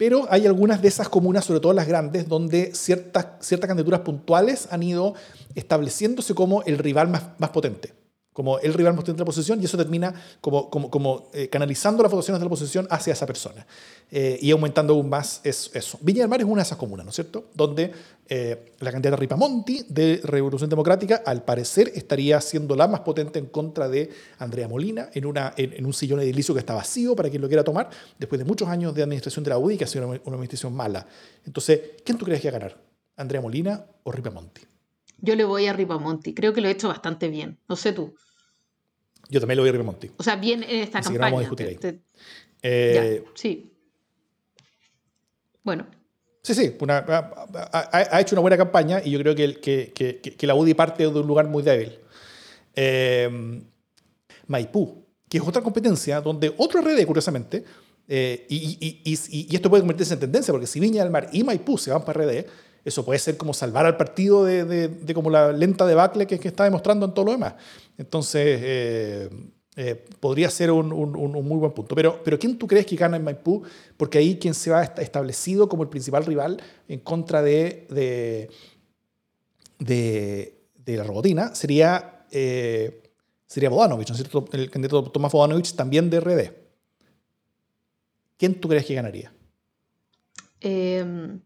pero hay algunas de esas comunas, sobre todo las grandes, donde ciertas, ciertas candidaturas puntuales han ido estableciéndose como el rival más, más potente como el rival más potente de la oposición, y eso termina como, como, como eh, canalizando las votaciones de la oposición hacia esa persona eh, y aumentando aún más es, eso. Viña del Mar es una de esas comunas, ¿no es cierto? Donde eh, la candidata Ripamonti de Revolución Democrática, al parecer, estaría siendo la más potente en contra de Andrea Molina en, una, en, en un sillón edilicio que está vacío para quien lo quiera tomar, después de muchos años de administración de la UDI, que ha sido una, una administración mala. Entonces, ¿quién tú crees que va a ganar? ¿Andrea Molina o Ripamonti? Yo le voy a Ripamonti. Creo que lo he hecho bastante bien. No sé tú. Yo también lo voy a Ripamonti. O sea, bien en esta Así campaña. que no vamos a discutir ahí. Te- te- Eh, ya, sí. Bueno, Sí, sí, una- ha, hecho una buena campaña y yo creo que, que, que- que la UDI parte de un lugar muy débil. Eh, Maipú, que es otra competencia donde otro RD, curiosamente, eh, y- y- y esto puede convertirse en tendencia, porque si Viña del Mar y Maipú se van para RD, eso puede ser como salvar al partido de, de- como la lenta debacle que, que está demostrando en todo lo demás. Entonces, eh, eh, podría ser un, un- muy buen punto. Pero, pero ¿quién tú crees que gana en Maipú? Porque ahí quien se va est- establecido como el principal rival en contra de, de, de, de la robotina sería, eh, sería Bodanovich, ¿no es cierto? El candidato Tomás Bodanovich también de RD. ¿Quién tú crees que ganaría? eh,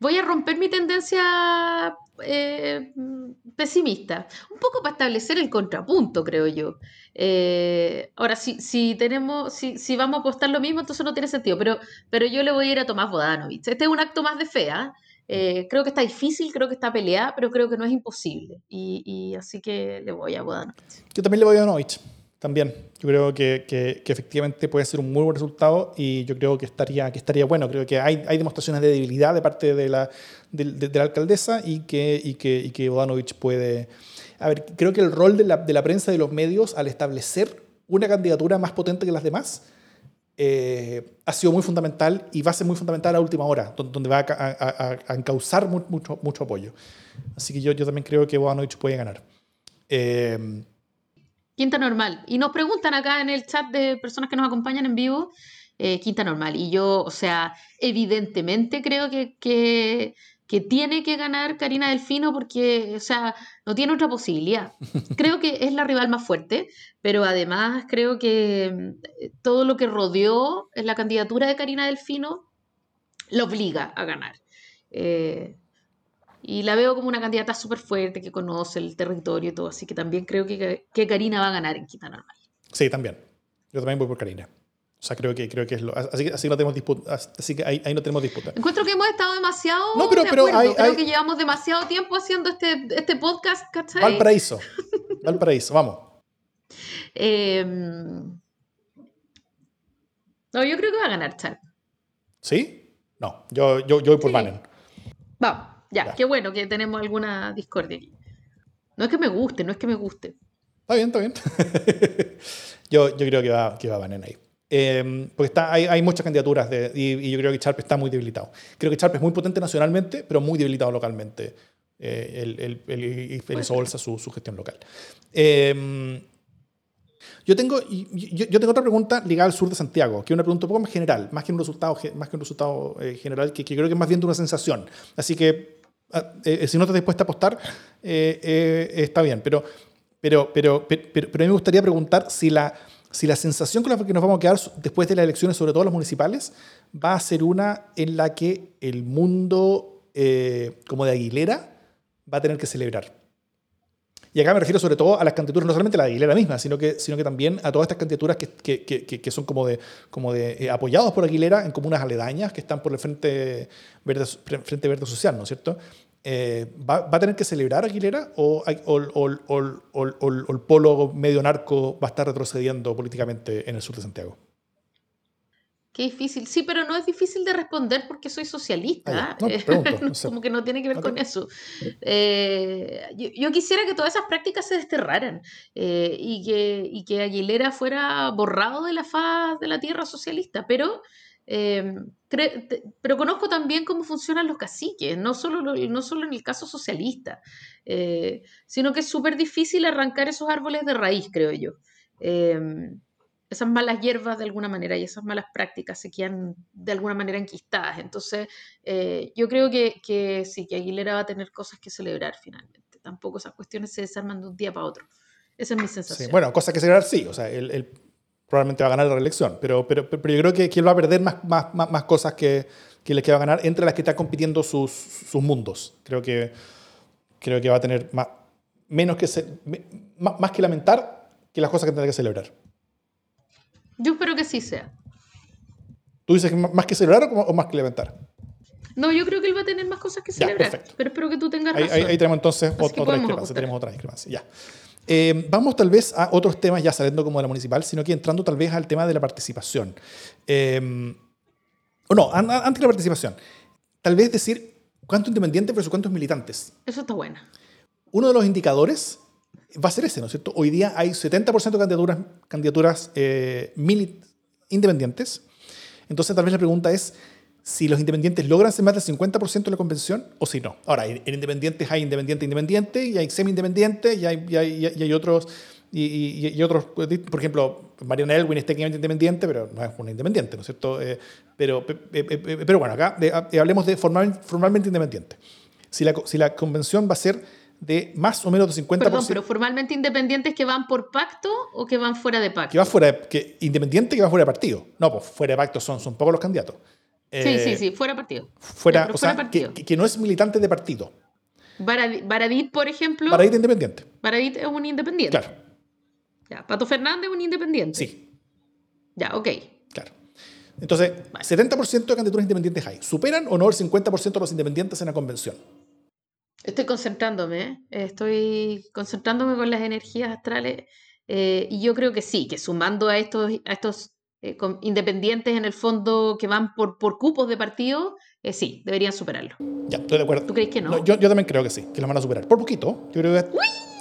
voy a romper mi tendencia eh, pesimista. Un poco para establecer el contrapunto, creo yo. Eh, ahora, si, si tenemos, si, si vamos a apostar lo mismo, entonces no tiene sentido. Pero, pero yo le voy a ir a Tomás Bodanovich. Este es un acto más de fe, ¿ah? Eh, creo que está difícil, creo que está peleada, pero creo que no es imposible. Y, y así que le voy a Bodanovich. Yo también le voy a Bodanovich. También. Yo creo que, que, que efectivamente puede ser un muy buen resultado y yo creo que estaría, que estaría bueno. Creo que hay, hay demostraciones de debilidad de parte de la, de, de- de la alcaldesa y que, y que, y que Bodanovich puede... A ver, creo que el rol de la, de la prensa y de los medios al establecer una candidatura más potente que las demás eh, ha sido muy fundamental y va a ser muy fundamental a última hora, don- donde va a, a- a- a encauzar mu- mucho, mucho apoyo. Así que yo, yo también creo que Bodanovich puede ganar. Eh, Quinta normal. Y nos preguntan acá en el chat de personas que nos acompañan en vivo, eh, quinta normal. Y yo, o sea, evidentemente creo que, que, que tiene que ganar Karina Delfino porque, o sea, no tiene otra posibilidad. Creo que es la rival más fuerte, pero además creo que mm, todo lo que rodeó en la candidatura de Karina Delfino la obliga a ganar. Eh, y la veo como una candidata súper fuerte, que conoce el territorio y todo, así que también creo que, que Karina va a ganar en Quinta Normal. Sí, también. Yo también voy por Karina. O sea, creo que, creo que es lo. Así que, así no tenemos disputa. Así que ahí, ahí no tenemos disputa. Encuentro que hemos estado demasiado No, pero- de pero hay- Creo hay- que llevamos demasiado tiempo haciendo este, este podcast, ¿cachai? Valparaíso. Valparaíso, vamos. Eh, no, yo creo que va a ganar Chat. ¿Sí? No, yo, yo, yo voy por Sí. Bannon. Vamos, ya, Ya. qué bueno que tenemos alguna discordia aquí. No es que me guste, no es que me guste. Está bien, está bien. yo, yo creo que va, que va Bannon ahí. Eh, porque está, hay, hay muchas candidaturas de, y, y yo creo que Sharp está muy debilitado. Creo que Sharp es muy potente nacionalmente, pero muy debilitado localmente. Eh, bolsa su, su gestión local. Eh, yo tengo, yo, yo tengo otra pregunta ligada al sur de Santiago, que es una pregunta un poco más general, más que un resultado, más que un resultado eh, general, que, que creo que es más bien de una sensación. Así que, eh, si no estás dispuesta a apostar, eh, eh, está bien. Pero, pero, pero, pero, a mí me gustaría preguntar si la, si la sensación con la que nos vamos a quedar después de las elecciones, sobre todo las municipales, va a ser una en la que el mundo eh, como de Aguilera va a tener que celebrar. Y acá me refiero sobre todo a las candidaturas, no solamente a la Aguilera misma, sino que, sino que también a todas estas candidaturas que, que, que, que son como de, como de eh, apoyados por Aguilera en comunas aledañas que están por el Frente Verde, Frente Verde Social, ¿no es cierto? eh, ¿va, ¿va, a tener que celebrar Aguilera o, o, o, o, el polo medio narco va a estar retrocediendo políticamente en el sur de Santiago? Qué difícil. Sí, pero no es difícil de responder porque soy socialista. Ah, no, pregunto, no Como que no tiene que ver con eso. Eh, yo, quisiera que todas esas prácticas se desterraran eh, y, que, y que Aguilera fuera borrado de la faz de la tierra socialista, pero Em, pero conozco también cómo funcionan los caciques, no solo, no solo en el caso socialista, eh, sino que es súper difícil arrancar esos árboles de raíz, creo yo. Esas malas hierbas de alguna manera y esas malas prácticas se quedan de alguna manera enquistadas. Entonces, eh, yo creo que, sí, que Aguilera va a tener cosas que celebrar finalmente. Tampoco esas cuestiones se desarman de un día para otro. Esa es mi sensación. bueno, cosas que celebrar sí. O sea, el probablemente va a ganar la reelección, pero, pero, pero yo creo que, que él va a perder más, más, más, cosas que, que que va a ganar entre las que está compitiendo sus, sus mundos. Creo que, creo que va a tener más, menos que más, que lamentar que las cosas que tendrá que celebrar. Yo espero que sí sea. ¿Tú dices que más que celebrar o más que lamentar? No, yo creo que él va a tener más cosas que celebrar. pero espero que tú tengas razón. Ahí, tenemos entonces otra discrepancia. Tenemos otra discrepancia. Ya. Eh, vamos tal vez a otros temas, ya saliendo como de la municipal, sino que entrando tal vez al tema de la participación. Eh, o no, antes de la participación. Tal vez decir cuántos independientes versus cuántos militantes. Eso está bueno. Uno de los indicadores va a ser ese, ¿no es cierto? Hoy día hay 70% de candidaturas, candidaturas eh, independientes. Entonces tal vez la pregunta es, si los independientes logran ser más del 50% de la convención o si no. Ahora, en independientes hay independiente independiente y hay semi-independientes y hay, y, hay, y hay, otros, y, otros, por ejemplo, Mariana Elwin es técnicamente independiente, pero no es una independiente, ¿no es cierto? Eh, pero, pero bueno, acá hablemos de formal, formalmente independiente. Si la, si la convención va a ser de más o menos de 50%. Perdón, pero formalmente independientes que van por pacto o que van fuera de pacto? Que va fuera que independiente que va fuera de partido. No, pues fuera de pacto son, son pocos los candidatos sí, sí, eh, sí, fuera partido. Fuera, o sea, partido. Que, no es militante de partido. Baradit, por ejemplo. Baradit independiente. Baradit es un independiente. Claro. Ya, Pato Fernández es un independiente. Sí. Ya, ok. Claro. Entonces, 70% de candidaturas independientes hay. ¿Superan o no el 50% de los independientes en la convención? Estoy concentrándome, ¿eh? estoy concentrándome con las energías astrales eh, y yo creo que sí, que sumando a estos, a estos eh, independientes en el fondo que van por, por cupos de partido, eh, sí, deberían superarlo. Ya, estoy de acuerdo. ¿Tú crees que no? yo, yo, también creo que sí, que lo van a superar. Por poquito. Yo creo que,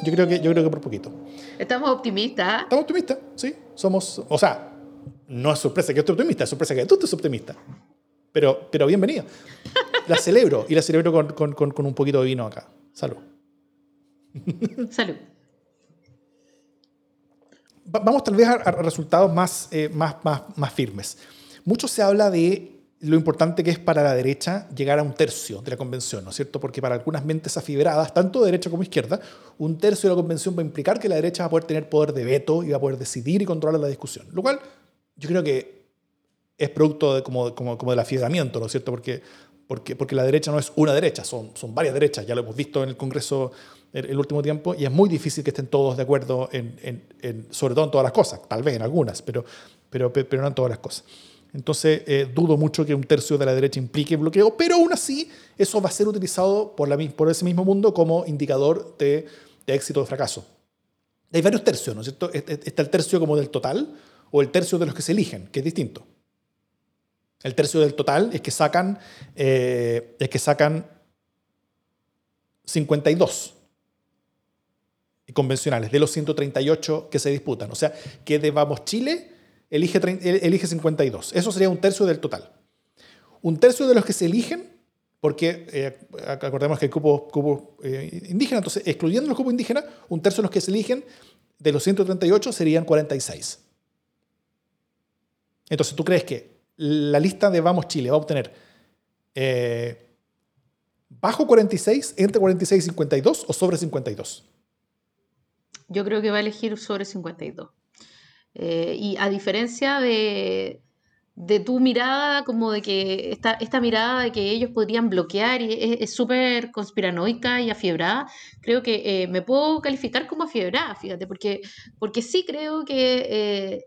yo creo que, yo creo que por poquito. Estamos optimistas. Estamos optimistas, sí. Somos, o sea, no es sorpresa que yo esté optimista, es sorpresa que tú estés optimista. Pero, pero bienvenido. La celebro y la celebro con, con, con, con un poquito de vino acá. Salud. Salud vamos tal vez a, resultados más, eh, más, más, más firmes. Mucho se habla de lo importante que es para la derecha llegar a un tercio de la convención, ¿no es cierto? Porque para algunas mentes afibradas, tanto de derecha como izquierda, un tercio de la convención va a implicar que la derecha va a poder tener poder de veto y va a poder decidir y controlar la discusión. Lo cual yo creo que es producto de, como, como, como del afiebramiento, ¿no es cierto? Porque, porque, porque la derecha no es una derecha, son, son varias derechas, ya lo hemos visto en el Congreso el, último tiempo y es muy difícil que estén todos de acuerdo, en, sobre todo en todas las cosas, tal vez en algunas, pero, pero, pero no en todas las cosas. Entonces, eh, dudo mucho que un tercio de la derecha implique bloqueo, pero aún así eso va a ser utilizado por, la, por ese mismo mundo como indicador de, de éxito o fracaso. Hay varios tercios, ¿no es cierto? Está el tercio como del total o el tercio de los que se eligen, que es distinto. El tercio del total es que sacan, eh, es que sacan 52 convencionales, de los 138 que se disputan. O sea, que de Vamos Chile elige, elige 52. Eso sería un tercio del total. Un tercio de los que se eligen, porque eh, acordemos que hay cupos, eh, indígenas, entonces excluyendo los cupos indígenas, un tercio de los que se eligen de los 138 serían 46. Entonces, ¿tú crees que la lista de Vamos Chile va a obtener eh, bajo 46, entre 46 y 52 o sobre 52? Yo creo que va a elegir sobre 52. Eh, y a diferencia de, de, tu mirada, como de que esta, esta mirada de que ellos podrían bloquear y es súper conspiranoica y afiebrada, creo que eh, me puedo calificar como afiebrada, fíjate, porque, porque sí creo que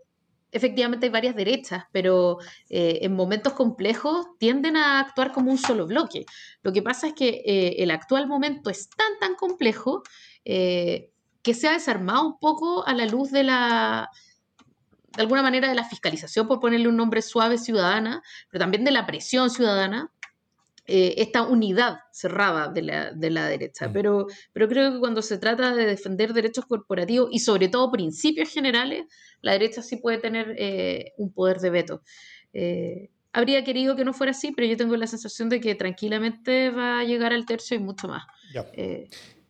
efectivamente hay varias derechas, pero eh, en momentos complejos tienden a actuar como un solo bloque. Lo que pasa es que eh, el actual momento es tan, tan complejo eh, que se ha desarmado un poco a la luz de la, de alguna manera, de la fiscalización, por ponerle un nombre suave, ciudadana, pero también de la presión ciudadana, eh, esta unidad cerrada de la, de la derecha. Mm. Pero, pero creo que cuando se trata de defender derechos corporativos y sobre todo principios generales, la derecha sí puede tener eh, un poder de veto. Eh, habría querido que no fuera así, pero yo tengo la sensación de que tranquilamente va a llegar al tercio y mucho más. Ya.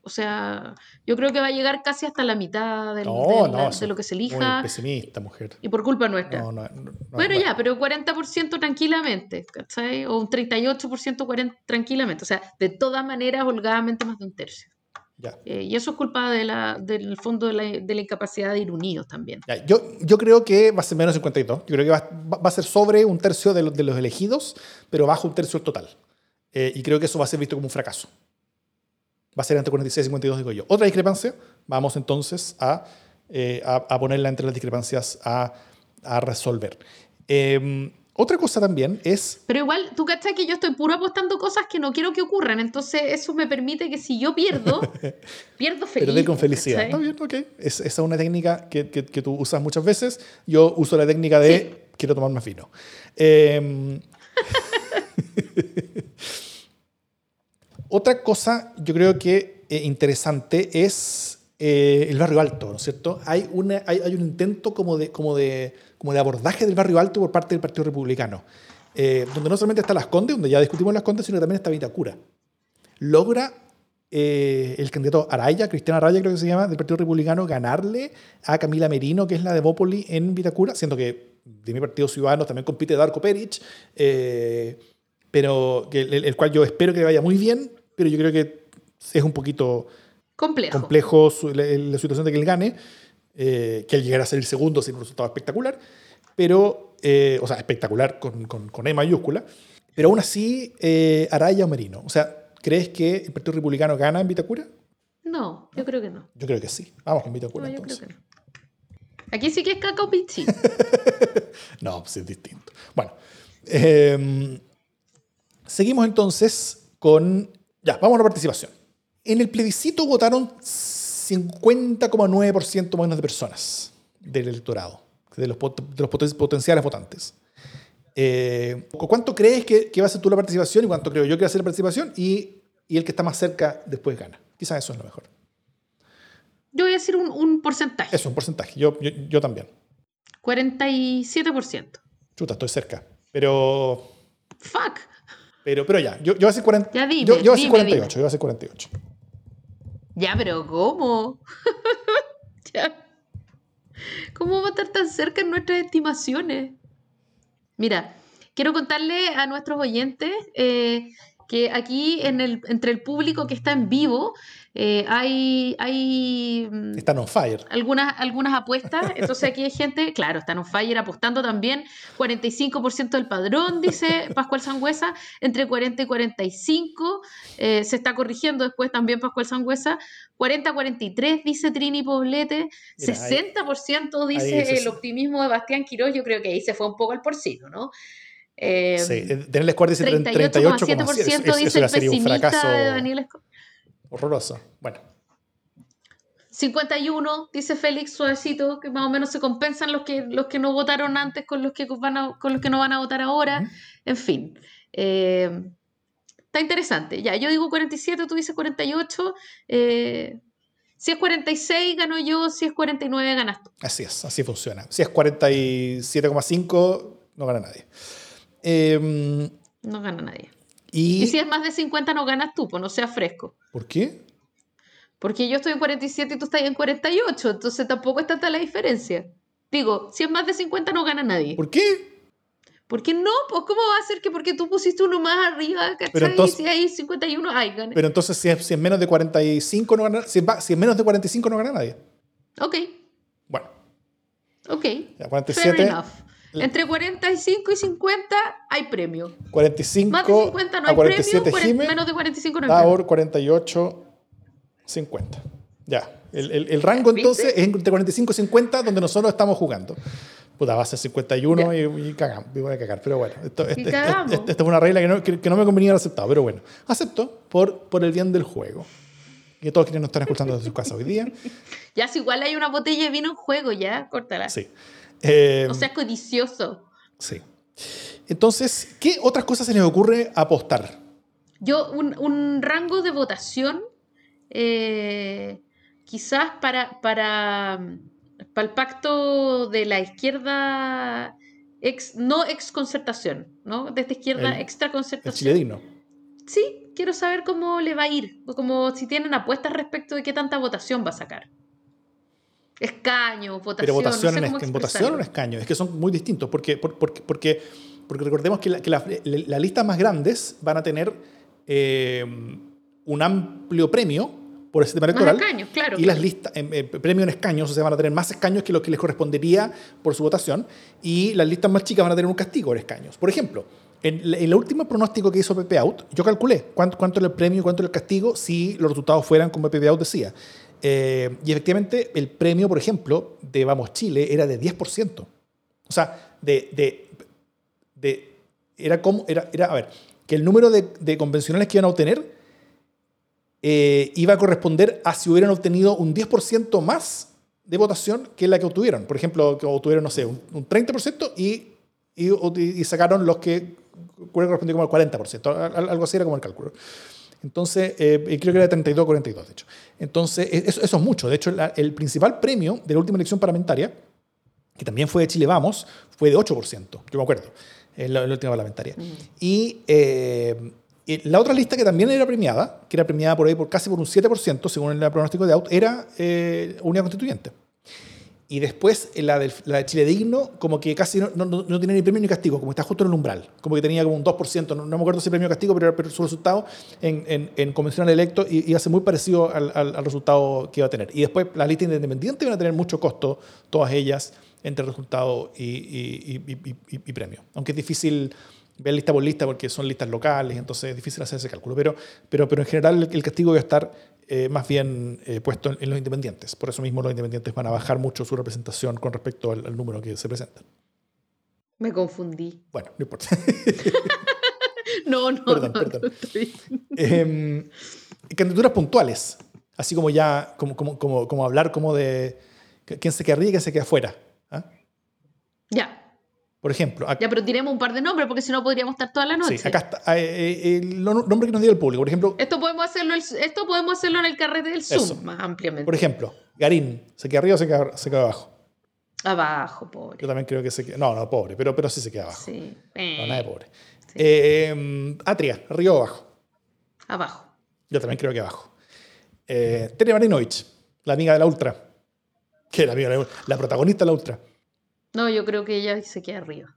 O sea, yo creo que va a llegar casi hasta la mitad del- No, de, la- no, de lo que se Muy elija pesimista, mujer. y por culpa nuestra. No, no, no, no, Bueno, no. ya, pero 40% tranquilamente, ¿cachai? O un 38% 40 tranquilamente. O sea, de todas maneras, holgadamente más de un tercio. Ya. Eh, y eso es culpa de la, del fondo de la, de la incapacidad de ir unidos también. Ya, Yo, yo creo que va a ser menos de 52. Yo creo que va, va- a ser sobre un tercio de, los- de los elegidos, pero bajo un tercio el total. Eh, y creo que eso va a ser visto como un fracaso. Va a ser entre 46 y 52, digo yo. Otra discrepancia, vamos entonces a, eh, a, a ponerla entre las discrepancias a, a resolver. Eh, otra cosa también es Pero igual, tú cachai que yo estoy puro apostando cosas que no quiero que ocurran. Entonces, eso me permite que si yo pierdo, pierdo feliz. perder con felicidad. ¿cachai? Está bien, ok. Es, esa es una técnica que, que- que tú usas muchas veces. Yo uso la técnica de Sí. quiero tomar más vino. Eh, otra cosa, yo creo que eh, interesante es eh, el barrio alto, ¿no es cierto? Hay, una, hay, hay un intento como de, como, de, como de abordaje del barrio alto por parte del Partido Republicano, eh, donde no solamente está Las Condes, donde ya discutimos Las Condes, sino que también está Vitacura. Logra eh, el candidato Araya, Cristiana Araya creo que se llama, del Partido Republicano, ganarle a Camila Merino, que es la de Bópoli en Vitacura, siendo que de mi partido Ciudadanos también compite Darko Peric, eh, pero el, el cual yo espero que le vaya muy bien, pero yo creo que es un poquito Complejo. complejo su- la, la situación de que él gane, eh, que él llegara a ser el segundo sin un resultado espectacular, pero, eh, o sea, espectacular con, con, con E mayúscula, pero aún así, eh, Araya o Merino, o sea, ¿crees que el Partido Republicano gana en Vitacura? No, yo creo que no. Yo creo que sí. Vamos con Vitacura No, yo creo entonces. que no. Aquí sí que es cacao pichi. No, pues es distinto. Bueno, seguimos entonces con... Ya, vamos a la participación. En el plebiscito votaron 50,9% más o menos de personas del electorado, de los, pot- de los poten- potenciales votantes. Eh, ¿Cuánto crees que, que va a ser tú la participación y cuánto creo yo que va a ser la participación? Y, y el que está más cerca después gana. Quizás eso es lo mejor. Yo voy a decir un, un porcentaje. Eso, un porcentaje. Yo, yo, yo también. 47%. Chuta, estoy cerca. Pero Fuck. Pero, pero ya, yo, yo decir 40, Ya dime, yo, yo decir dime, 48, dime. yo decir 48. Ya, pero ¿cómo? ya. ¿Cómo va a estar tan cerca en nuestras estimaciones? Mira, quiero contarle a nuestros oyentes eh, que aquí en el, entre el público que está en vivo eh, hay, hay mm, Están on fire. algunas, algunas apuestas. Entonces aquí hay gente, claro, están on fire apostando también. 45% del padrón, dice Pascual Sangüesa. Entre 40 y 45. eh, se está corrigiendo después también Pascual Sangüesa. 40-43, dice Trini Poblete. Mira, ahí- 60% dice ahí el optimismo de Bastián Quiroz. Yo creo que ahí se fue un poco al porcino, ¿no? Eh, sí, eh, tener el score dice 38,7%. 38,7% Eso, eso dice ya el un pesimista fracaso de Daniel Esco- horroroso. Bueno, 51, dice Félix suavecito, que más o menos se compensan los que, los que no votaron antes con los que, van a- con los que no van a votar ahora. En fin. eh, está interesante. Ya, yo digo 47, tú dices 48. eh, si es 46, gano yo. Si es 49, ganas tú. así es, así funciona. Si es 47,5, no gana nadie. Eh, No gana nadie. Y, Y si es más de 50, no ganas tú, pues no seas fresco. ¿Por qué? Porque yo estoy en 47 y tú estás en 48, entonces tampoco es tanta la diferencia. Digo, si es más de 50, no gana nadie. ¿Por qué? ¿Por qué no? Pues ¿cómo va a ser que porque tú pusiste uno más arriba, ¿cachai? Pero entonces- y si hay 51, ay, gané. Pero entonces si es, si es menos de 45 no gana si es, ba- si es menos de 45 no gana nadie. Ok, Bueno, ok. ya Fair 47, enough. Entre 45 y 50 hay premio. 45 Más de 50 no a hay 47 premio, Jime, menos de 45 no hay premio. Taur 48, 50. Ya. El, el- el rango ¿Viste? entonces es entre 45 y 50 donde nosotros estamos jugando. Puta, va a ser 51 y, y cagamos, y voy a cagar. Pero bueno, esto, este- cagamos. este- esta fue una regla que no, que, que no me convenía haber aceptado. Pero bueno, acepto por, por el bien del juego. Que todos quienes nos están escuchando desde su casa hoy día. Ya, si igual hay una botella de vino en juego, ya, córtala. Sí. Eh, No seas codicioso. sí. Entonces, ¿qué otras cosas se les ocurre apostar? Yo, un, un rango de votación, eh, quizás para, para, para el pacto de la izquierda, ex, no ex concertación, ¿no? De esta izquierda El- extra El concertación. Chile digno. Sí, quiero saber cómo le va a ir, o como si tienen apuestas respecto de qué tanta votación va a sacar. Escaños, votación, Pero votación, no sé en, votación o en escaño. Es que son muy distintos. Porque, por- porque, porque, porque recordemos que, la- que la- la- más grandes van a tener eh, un amplio premio por el sistema Más electoral. escaños, claro. y las listas, eh, eh, premio en escaños, o sea, van a tener más escaños que lo que les correspondería por su votación, y las listas más chicas van a tener un castigo en escaños. Por ejemplo, en, el último pronóstico que hizo PP Out, yo calculé cuánto, cuánto era el premio y cuánto era el castigo si los resultados fueran como PP Out decía. Eh, y efectivamente, el premio, por ejemplo, de Vamos Chile era de 10%. O sea, de, de, era como, era, era, a ver, que el número de, de convencionales que iban a obtener eh, iba a corresponder a si hubieran obtenido un 10% más de votación que la que obtuvieron. Por ejemplo, que obtuvieron, no sé, un, un 30% y, y, sacaron los que correspondían como al 40%. Al- Algo así era como el cálculo. Entonces, eh, y creo que era 32 42, de hecho. Entonces, e- eso, eso es mucho. De hecho, la- el principal premio de la última elección parlamentaria, que también fue de Chile Vamos, fue de 8%, yo me acuerdo, en la, en la última parlamentaria. Y eh, y la otra lista que también era premiada, que era premiada por ahí por casi por un 7%, según el pronóstico de Out, era eh, Unidad Constituyente. Y después eh, la, de Chile Digno, como que casi no, no, no tiene ni premio ni castigo, como está justo en el umbral. Como que tenía como un 2%, no, me acuerdo si premio o castigo, pero, pero su resultado en, en, en convencional electo iba a ser muy parecido al, al- resultado que iba a tener. Y después las listas independientes iban a tener mucho costo, todas ellas, entre resultado y, y, y- premio. Aunque es difícil ver lista por lista porque son listas locales, entonces es difícil hacer ese cálculo. Pero, pero, pero en general el, castigo va a estar eh, más bien eh, puesto en, en los independientes. Por eso mismo los independientes van a bajar mucho su representación con respecto al, al número que se presentan. Me confundí. Bueno, no importa. No, no, Perdón, no, perdón. no, Em, candidaturas puntuales, así como ya, como, como, como, como hablar como de quién se queda arriba y quién se queda afuera. ¿ah? Ya, Por ejemplo, ya, pero tiremos un par de nombres porque si no podríamos estar toda la noche. sí, acá está eh, eh, el no- nombre que nos dio el público. Por ejemplo, Esto podemos hacerlo, esto podemos hacerlo en el carrete del Zoom Eso. más ampliamente. por ejemplo, Garín, ¿se queda arriba o se queda, se queda abajo? Abajo, pobre. Yo también creo que se queda. No, no, pobre, pero, pero sí se queda abajo. Sí. No, Eh, nada de pobre. sí. Eh, em, Atria, arriba o abajo. Abajo. Yo también creo que abajo. Eh, Tere Marinovich, la amiga de la Ultra. Que la amiga de la, Ultra? la protagonista de la Ultra. No, yo creo que ella se queda arriba.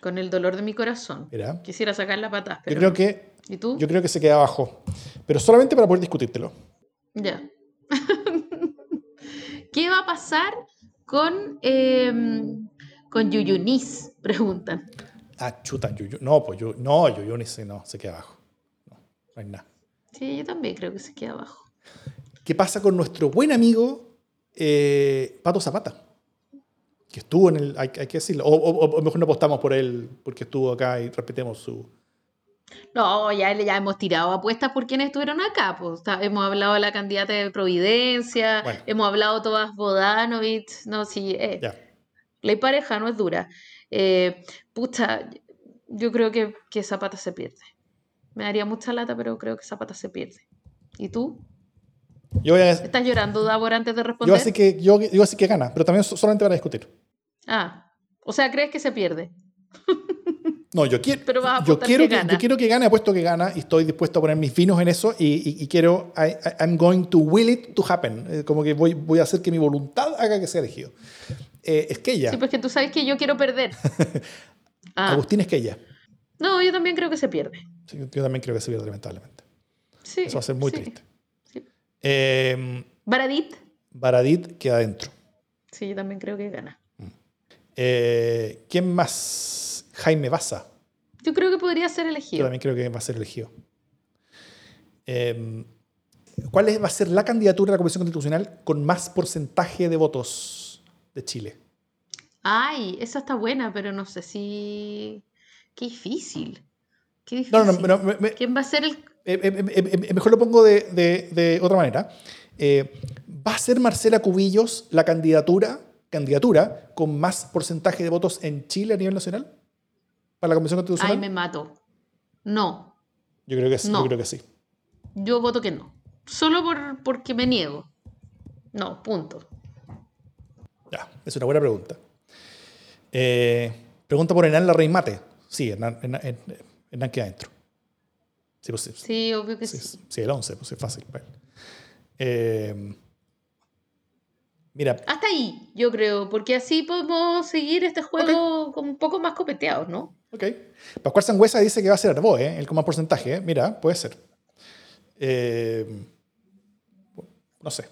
Con el dolor de mi corazón. Mira. Quisiera sacar la patas, pero. Yo creo que ¿Y tú? yo creo que se queda abajo. Pero solamente para poder discutírtelo. Ya. ¿Qué va a pasar con, em, con Yuyunis? Preguntan. Ah, chuta, Yuyu. No, pues yo, no, Yuyu ni se, no, se queda abajo. No, no hay nada. Sí, yo también creo que se queda abajo. ¿Qué pasa con nuestro buen amigo eh, Pato Zapata? Que estuvo en el. Hay, hay que decirlo. O, o- o mejor no apostamos por él porque estuvo acá y respetemos su. No, ya, ya hemos tirado apuestas por quienes estuvieron acá. Pues, Está- hemos hablado de la candidata de Providencia, Bueno. hemos hablado todas Bodanovich. No, sí, eh, Ya. ley pareja no es dura. Eh, pucha, yo creo que, que Zapata se pierde. Me daría mucha lata, pero creo que Zapata se pierde. ¿Y tú? Yo voy a, ¿Estás llorando, Davor, antes de yo responder? así que, yo, yo así que gana, pero también so- solamente para discutir. Ah, o sea, ¿crees que se pierde? No, yo quiero, Pero vas a yo quiero que que, gana. yo quiero que gane, apuesto que gana y estoy dispuesto a poner mis vinos en eso y, y- y quiero, I, I'm going to will it to happen. Eh, Como que voy, voy a hacer que mi voluntad haga que sea elegido. Eh, Esquella, Sí, porque tú sabes que yo quiero perder. Ah, Agustín Esquella. no, yo también creo que se pierde. Sí, yo también creo que se pierde lamentablemente. Sí, Eso va a ser muy sí, triste. sí. Eh, Baradit, Baradit queda adentro. sí, yo también creo que gana. Eh, ¿Quién más? Jaime Baza. Yo creo que podría ser Yo elegido. también creo que va a ser elegido. Eh, ¿Cuál es- va a ser la candidatura a la Convención Constitucional con más porcentaje de votos de Chile? Ay, esa está buena, pero no sé si... Qué difícil. Qué difícil. No, no, no, me- me- ¿Quién va a ser el... eh, eh, mejor lo pongo de, de- de otra manera. ¿Va a ser Marcela Cubillos la candidatura, candidatura con más porcentaje de votos en Chile a nivel nacional? ¿Para la Convención Constitucional? Ay, me mato. No, Yo creo que sí. No. Yo creo que sí. yo voto que no. Solo por, porque me niego. No, punto. Ya, es una buena pregunta. Eh, pregunta por Hernán Larraín Mate. Sí, Hernán, Hernán, Hernán- Hernán queda adentro. Sí, pues sí. Sí, obvio que Sí, sí. sí, el 11, pues es fácil. Eh, mira, Hasta ahí, yo creo, porque así podemos seguir este juego como un poco más copeteados, ¿no? ok. Pascual Sangüesa dice que va a ser Arboe, ¿eh? el con más porcentaje. ¿eh? Mira, puede ser. Eh, no sé.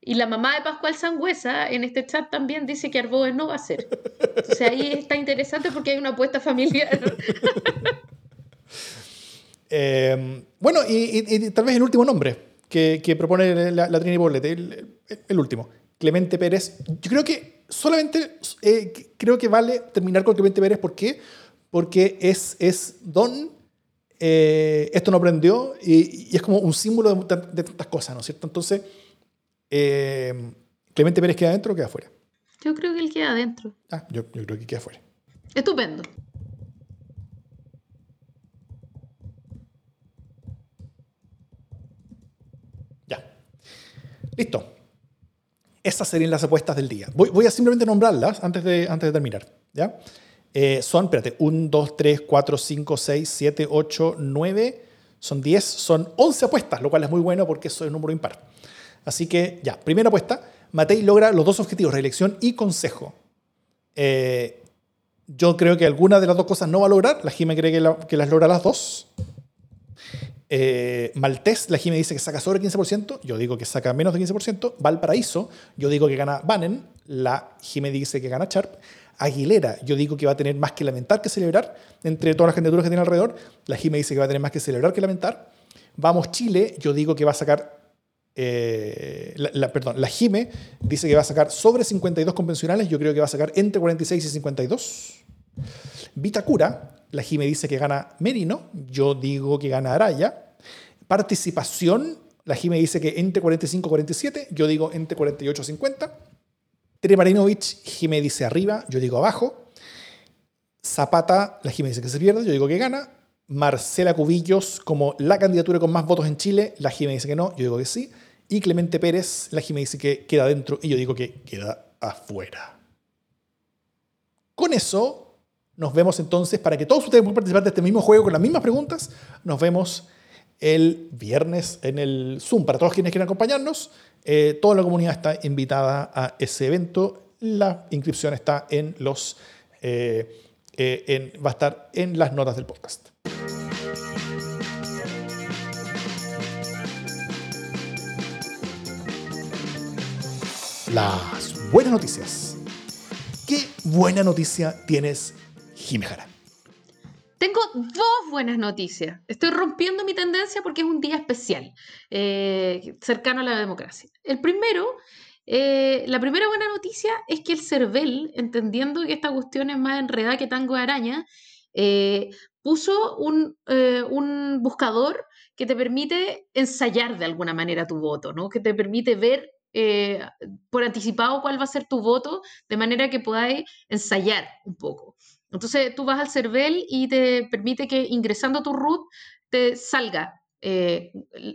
Y la mamá de Pascual Sangüesa en este chat también dice que Arboe no va a ser. Entonces ahí está interesante porque hay una apuesta familiar. Eh, bueno, y, y- y tal vez el último nombre que, que propone la, la Trini Borlete, el, el- el último, Clemente Pérez. Yo creo que solamente eh, creo que vale terminar con Clemente Pérez. ¿Por qué? Porque es, es don, eh, esto no aprendió y, y es como un símbolo de tantas cosas, ¿no es cierto? Entonces, eh, Clemente Pérez queda adentro o queda afuera. Yo creo que él queda adentro. Ah, yo, yo creo que queda afuera. Estupendo. Ya. Listo. Esas serían las apuestas del día. Voy, voy a simplemente nombrarlas antes de, antes de terminar. ¿ya? Eh, son, espérate, 1, 2, 3, 4, 5, 6, 7, 8, 9, son 10, son 11 apuestas, lo cual es muy bueno porque eso es un número impar. Así que, ya, primera apuesta, Matei logra los dos objetivos, reelección y consejo. Eh, yo creo que alguna de las dos cosas no va a lograr, la Jime cree que, la- que las logra las dos. Eh, Maltés, la Jime dice que saca sobre 15%, yo digo que saca menos de 15%. Valparaíso, yo digo que gana Bannen, la Jime dice que gana Sharp. Aguilera, yo digo que va a tener más que lamentar que celebrar. Entre todas las candidaturas que tiene alrededor, la Jime dice que va a tener más que celebrar que lamentar. Vamos Chile, yo digo que va a sacar, eh, la- perdón, la Jime dice que va a sacar sobre 52 convencionales, yo creo que va a sacar entre 46 y 52. Vitacura, la Jime dice que gana Merino, yo digo que gana Araya. Participación, la Jime dice que entre 45 y 47, yo digo entre 48 y 50. Tere Marinovich, Jime dice arriba, yo digo abajo. Zapata, la Jime dice que se pierde, yo digo que gana. Marcela Cubillos, como la candidatura con más votos en Chile, la Jime dice que no, yo digo que sí. Y Clemente Pérez, la Jime dice que queda dentro y yo digo que queda afuera. Con eso, nos vemos entonces, para que todos ustedes puedan participar de este mismo juego con las mismas preguntas, nos vemos el viernes en el Zoom. Para todos quienes quieran acompañarnos, eh, toda la comunidad está invitada a ese evento. La inscripción está en los, eh, eh, va a estar en las notas del podcast. Las buenas noticias. ¿Qué buena noticia tienes, Tengo dos buenas noticias. Estoy rompiendo mi tendencia porque es un día especial, eh, cercano a la democracia. El primero, eh, la primera buena noticia es que el CERVEL, entendiendo que esta cuestión es más enredada que tango de araña, eh, puso un, buscador que te permite ensayar de alguna manera tu voto, ¿no? que te permite ver por anticipado cuál va a ser tu voto, de manera que podáis ensayar un poco. Entonces tú vas al CERVEL y te permite que ingresando tu root te salga eh,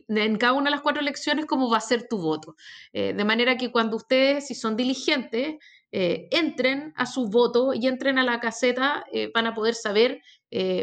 en cada una de las cuatro elecciones cómo va a ser tu voto. Eh, de manera que cuando ustedes, si son diligentes, eh, entren a su voto y entren a la caseta, van a poder saber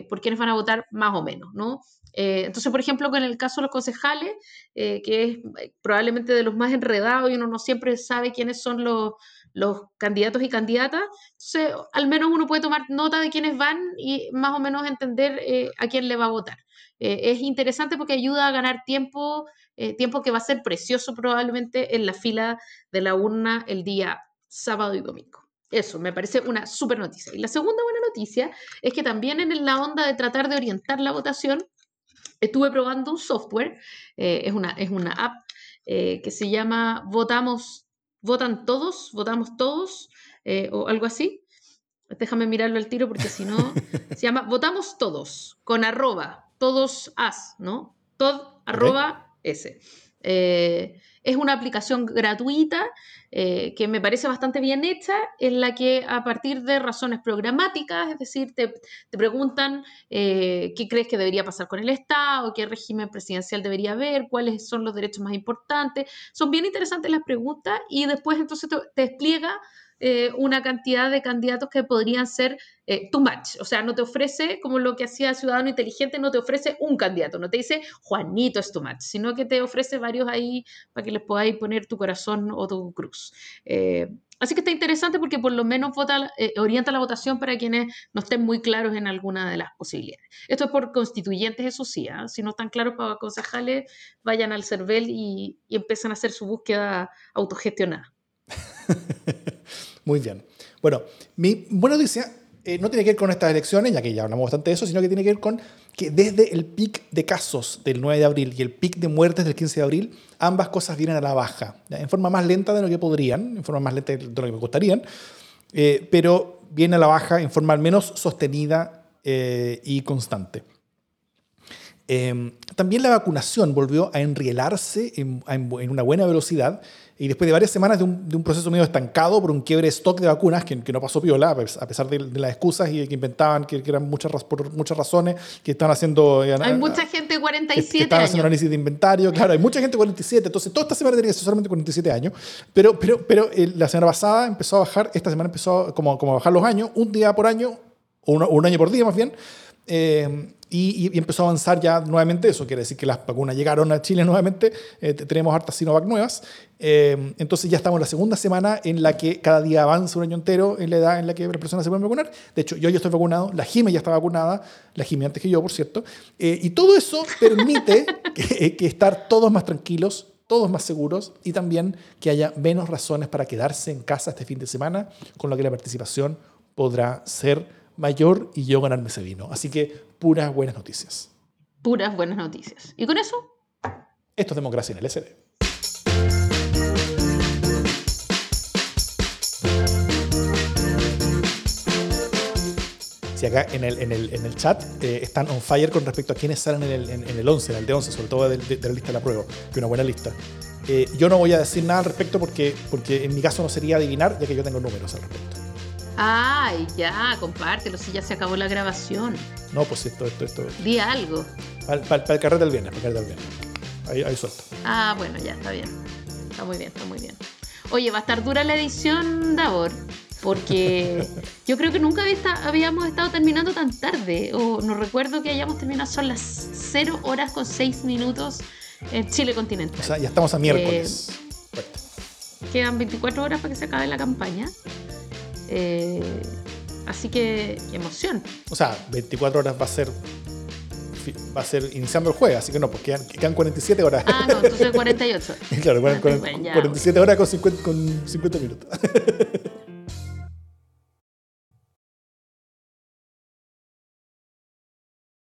por quiénes van a votar más o menos, ¿no? Entonces, por ejemplo, con el caso de los concejales, que es probablemente de los más enredados y uno no siempre sabe quiénes son los, los candidatos y candidatas, entonces al menos uno puede tomar nota de quiénes van y más o menos entender eh, a quién le va a votar. Eh, es interesante porque ayuda a ganar tiempo, eh, tiempo que va a ser precioso probablemente en la fila de la urna el día sábado y domingo. Eso, me parece una súper noticia. Y la segunda buena noticia es que también en la onda de tratar de orientar la votación, estuve probando un software, es, una, es una app que se llama Votamos, Votan Todos, Votamos Todos, eh, o algo así. Déjame mirarlo al tiro porque si no, se llama Votamos Todos, con arroba, todos as, ¿no? Tod arroba s. Eh, es una aplicación gratuita eh, que me parece bastante bien hecha, en la que a partir de razones programáticas, es decir, te, preguntan eh, qué crees que debería pasar con el Estado, qué régimen presidencial debería haber, cuáles son los derechos más importantes. Son bien interesantes las preguntas y después entonces te despliega eh, una cantidad de candidatos que podrían ser eh, too much. O sea, no te ofrece, como lo que hacía Ciudadano Inteligente, no te ofrece un candidato, no te dice Juanito es too much, sino que te ofrece varios ahí para que les podáis poner tu corazón o tu cruz. Eh, así que está interesante porque por lo menos vota, orienta la votación para quienes no estén muy claros en alguna de las posibilidades. Esto es por constituyentes, eso sí. ¿ah? Si no están claros para concejales, vayan al CERVEL y, y empiezan a hacer su búsqueda autogestionada. Muy bien. Bueno, mi buena noticia eh, no tiene que ver con estas elecciones, ya que ya hablamos bastante de eso, sino que tiene que ver con que desde el pic de casos del 9 de abril y el pic de muertes del 15 de abril, ambas cosas vienen a la baja, en forma más lenta de lo que podrían, en forma más lenta de lo que me gustarían, eh, pero viene a la baja en forma al menos sostenida eh, y constante. Em, también la vacunación volvió a enrielarse en, una buena velocidad y después de varias semanas de un, proceso medio estancado por un quiebre de stock de vacunas que, no pasó piola, a pesar de, las excusas y que inventaban que, eran muchas, por muchas razones, que estaban haciendo... Eh, hay mucha gente de 47 que, estaban haciendo análisis de inventario, claro, hay mucha gente de 47, entonces toda esta semana tenía que ser solamente 47 años, pero, pero, pero eh, la semana pasada empezó a bajar, esta semana empezó como, como a bajar los años, un día por año, o un año por día más bien, eh, y, empezó a avanzar ya nuevamente. Eso, quiere decir que las vacunas llegaron a Chile nuevamente, eh, tenemos hartas Sinovac nuevas, eh, entonces ya estamos en la segunda semana en la que cada día avanza un año entero en la edad en la que las personas se pueden vacunar, de hecho yo ya estoy vacunado, la Jime ya está vacunada, la Jime antes que yo, por cierto, y todo eso permite que, que estar todos más tranquilos, todos más seguros y también que haya menos razones para quedarse en casa este fin de semana, con lo que la participación podrá ser mayor y yo ganarme ese vino. Así que puras buenas noticias. Puras buenas noticias. ¿Y con eso? Esto es democracia en el SD. Si acá en el, en el, en el chat eh, están on fire con respecto a quiénes salen en el, en, el 11, en el de 11, sobre todo de, la lista de la prueba, que es una buena lista. Eh, yo no voy a decir nada al respecto porque, porque en mi caso no sería adivinar, ya que yo tengo números al respecto. Ay, ya, compártelo, si ya se acabó la grabación. No, pues esto, esto, esto. Di algo. Para el carrete del viernes, para el carrete del viernes. Ahí, ahí suelto. Ah, bueno, ya, está bien. Está muy bien, está muy bien. Oye, va a estar dura la edición, Davor, porque yo creo que nunca habíamos estado terminando tan tarde, o no recuerdo que hayamos terminado, son las 0 horas con 6 minutos en Chile continental. O sea, ya estamos a miércoles. Eh, quedan 24 horas para que se acabe la campaña. Eh, así que, emoción. O sea, 24 horas va a ser va a ser iniciando el juego, así que no, porque quedan, 47 horas. Ah, no, entonces 48. claro, 47 horas con 50, con 50 minutos.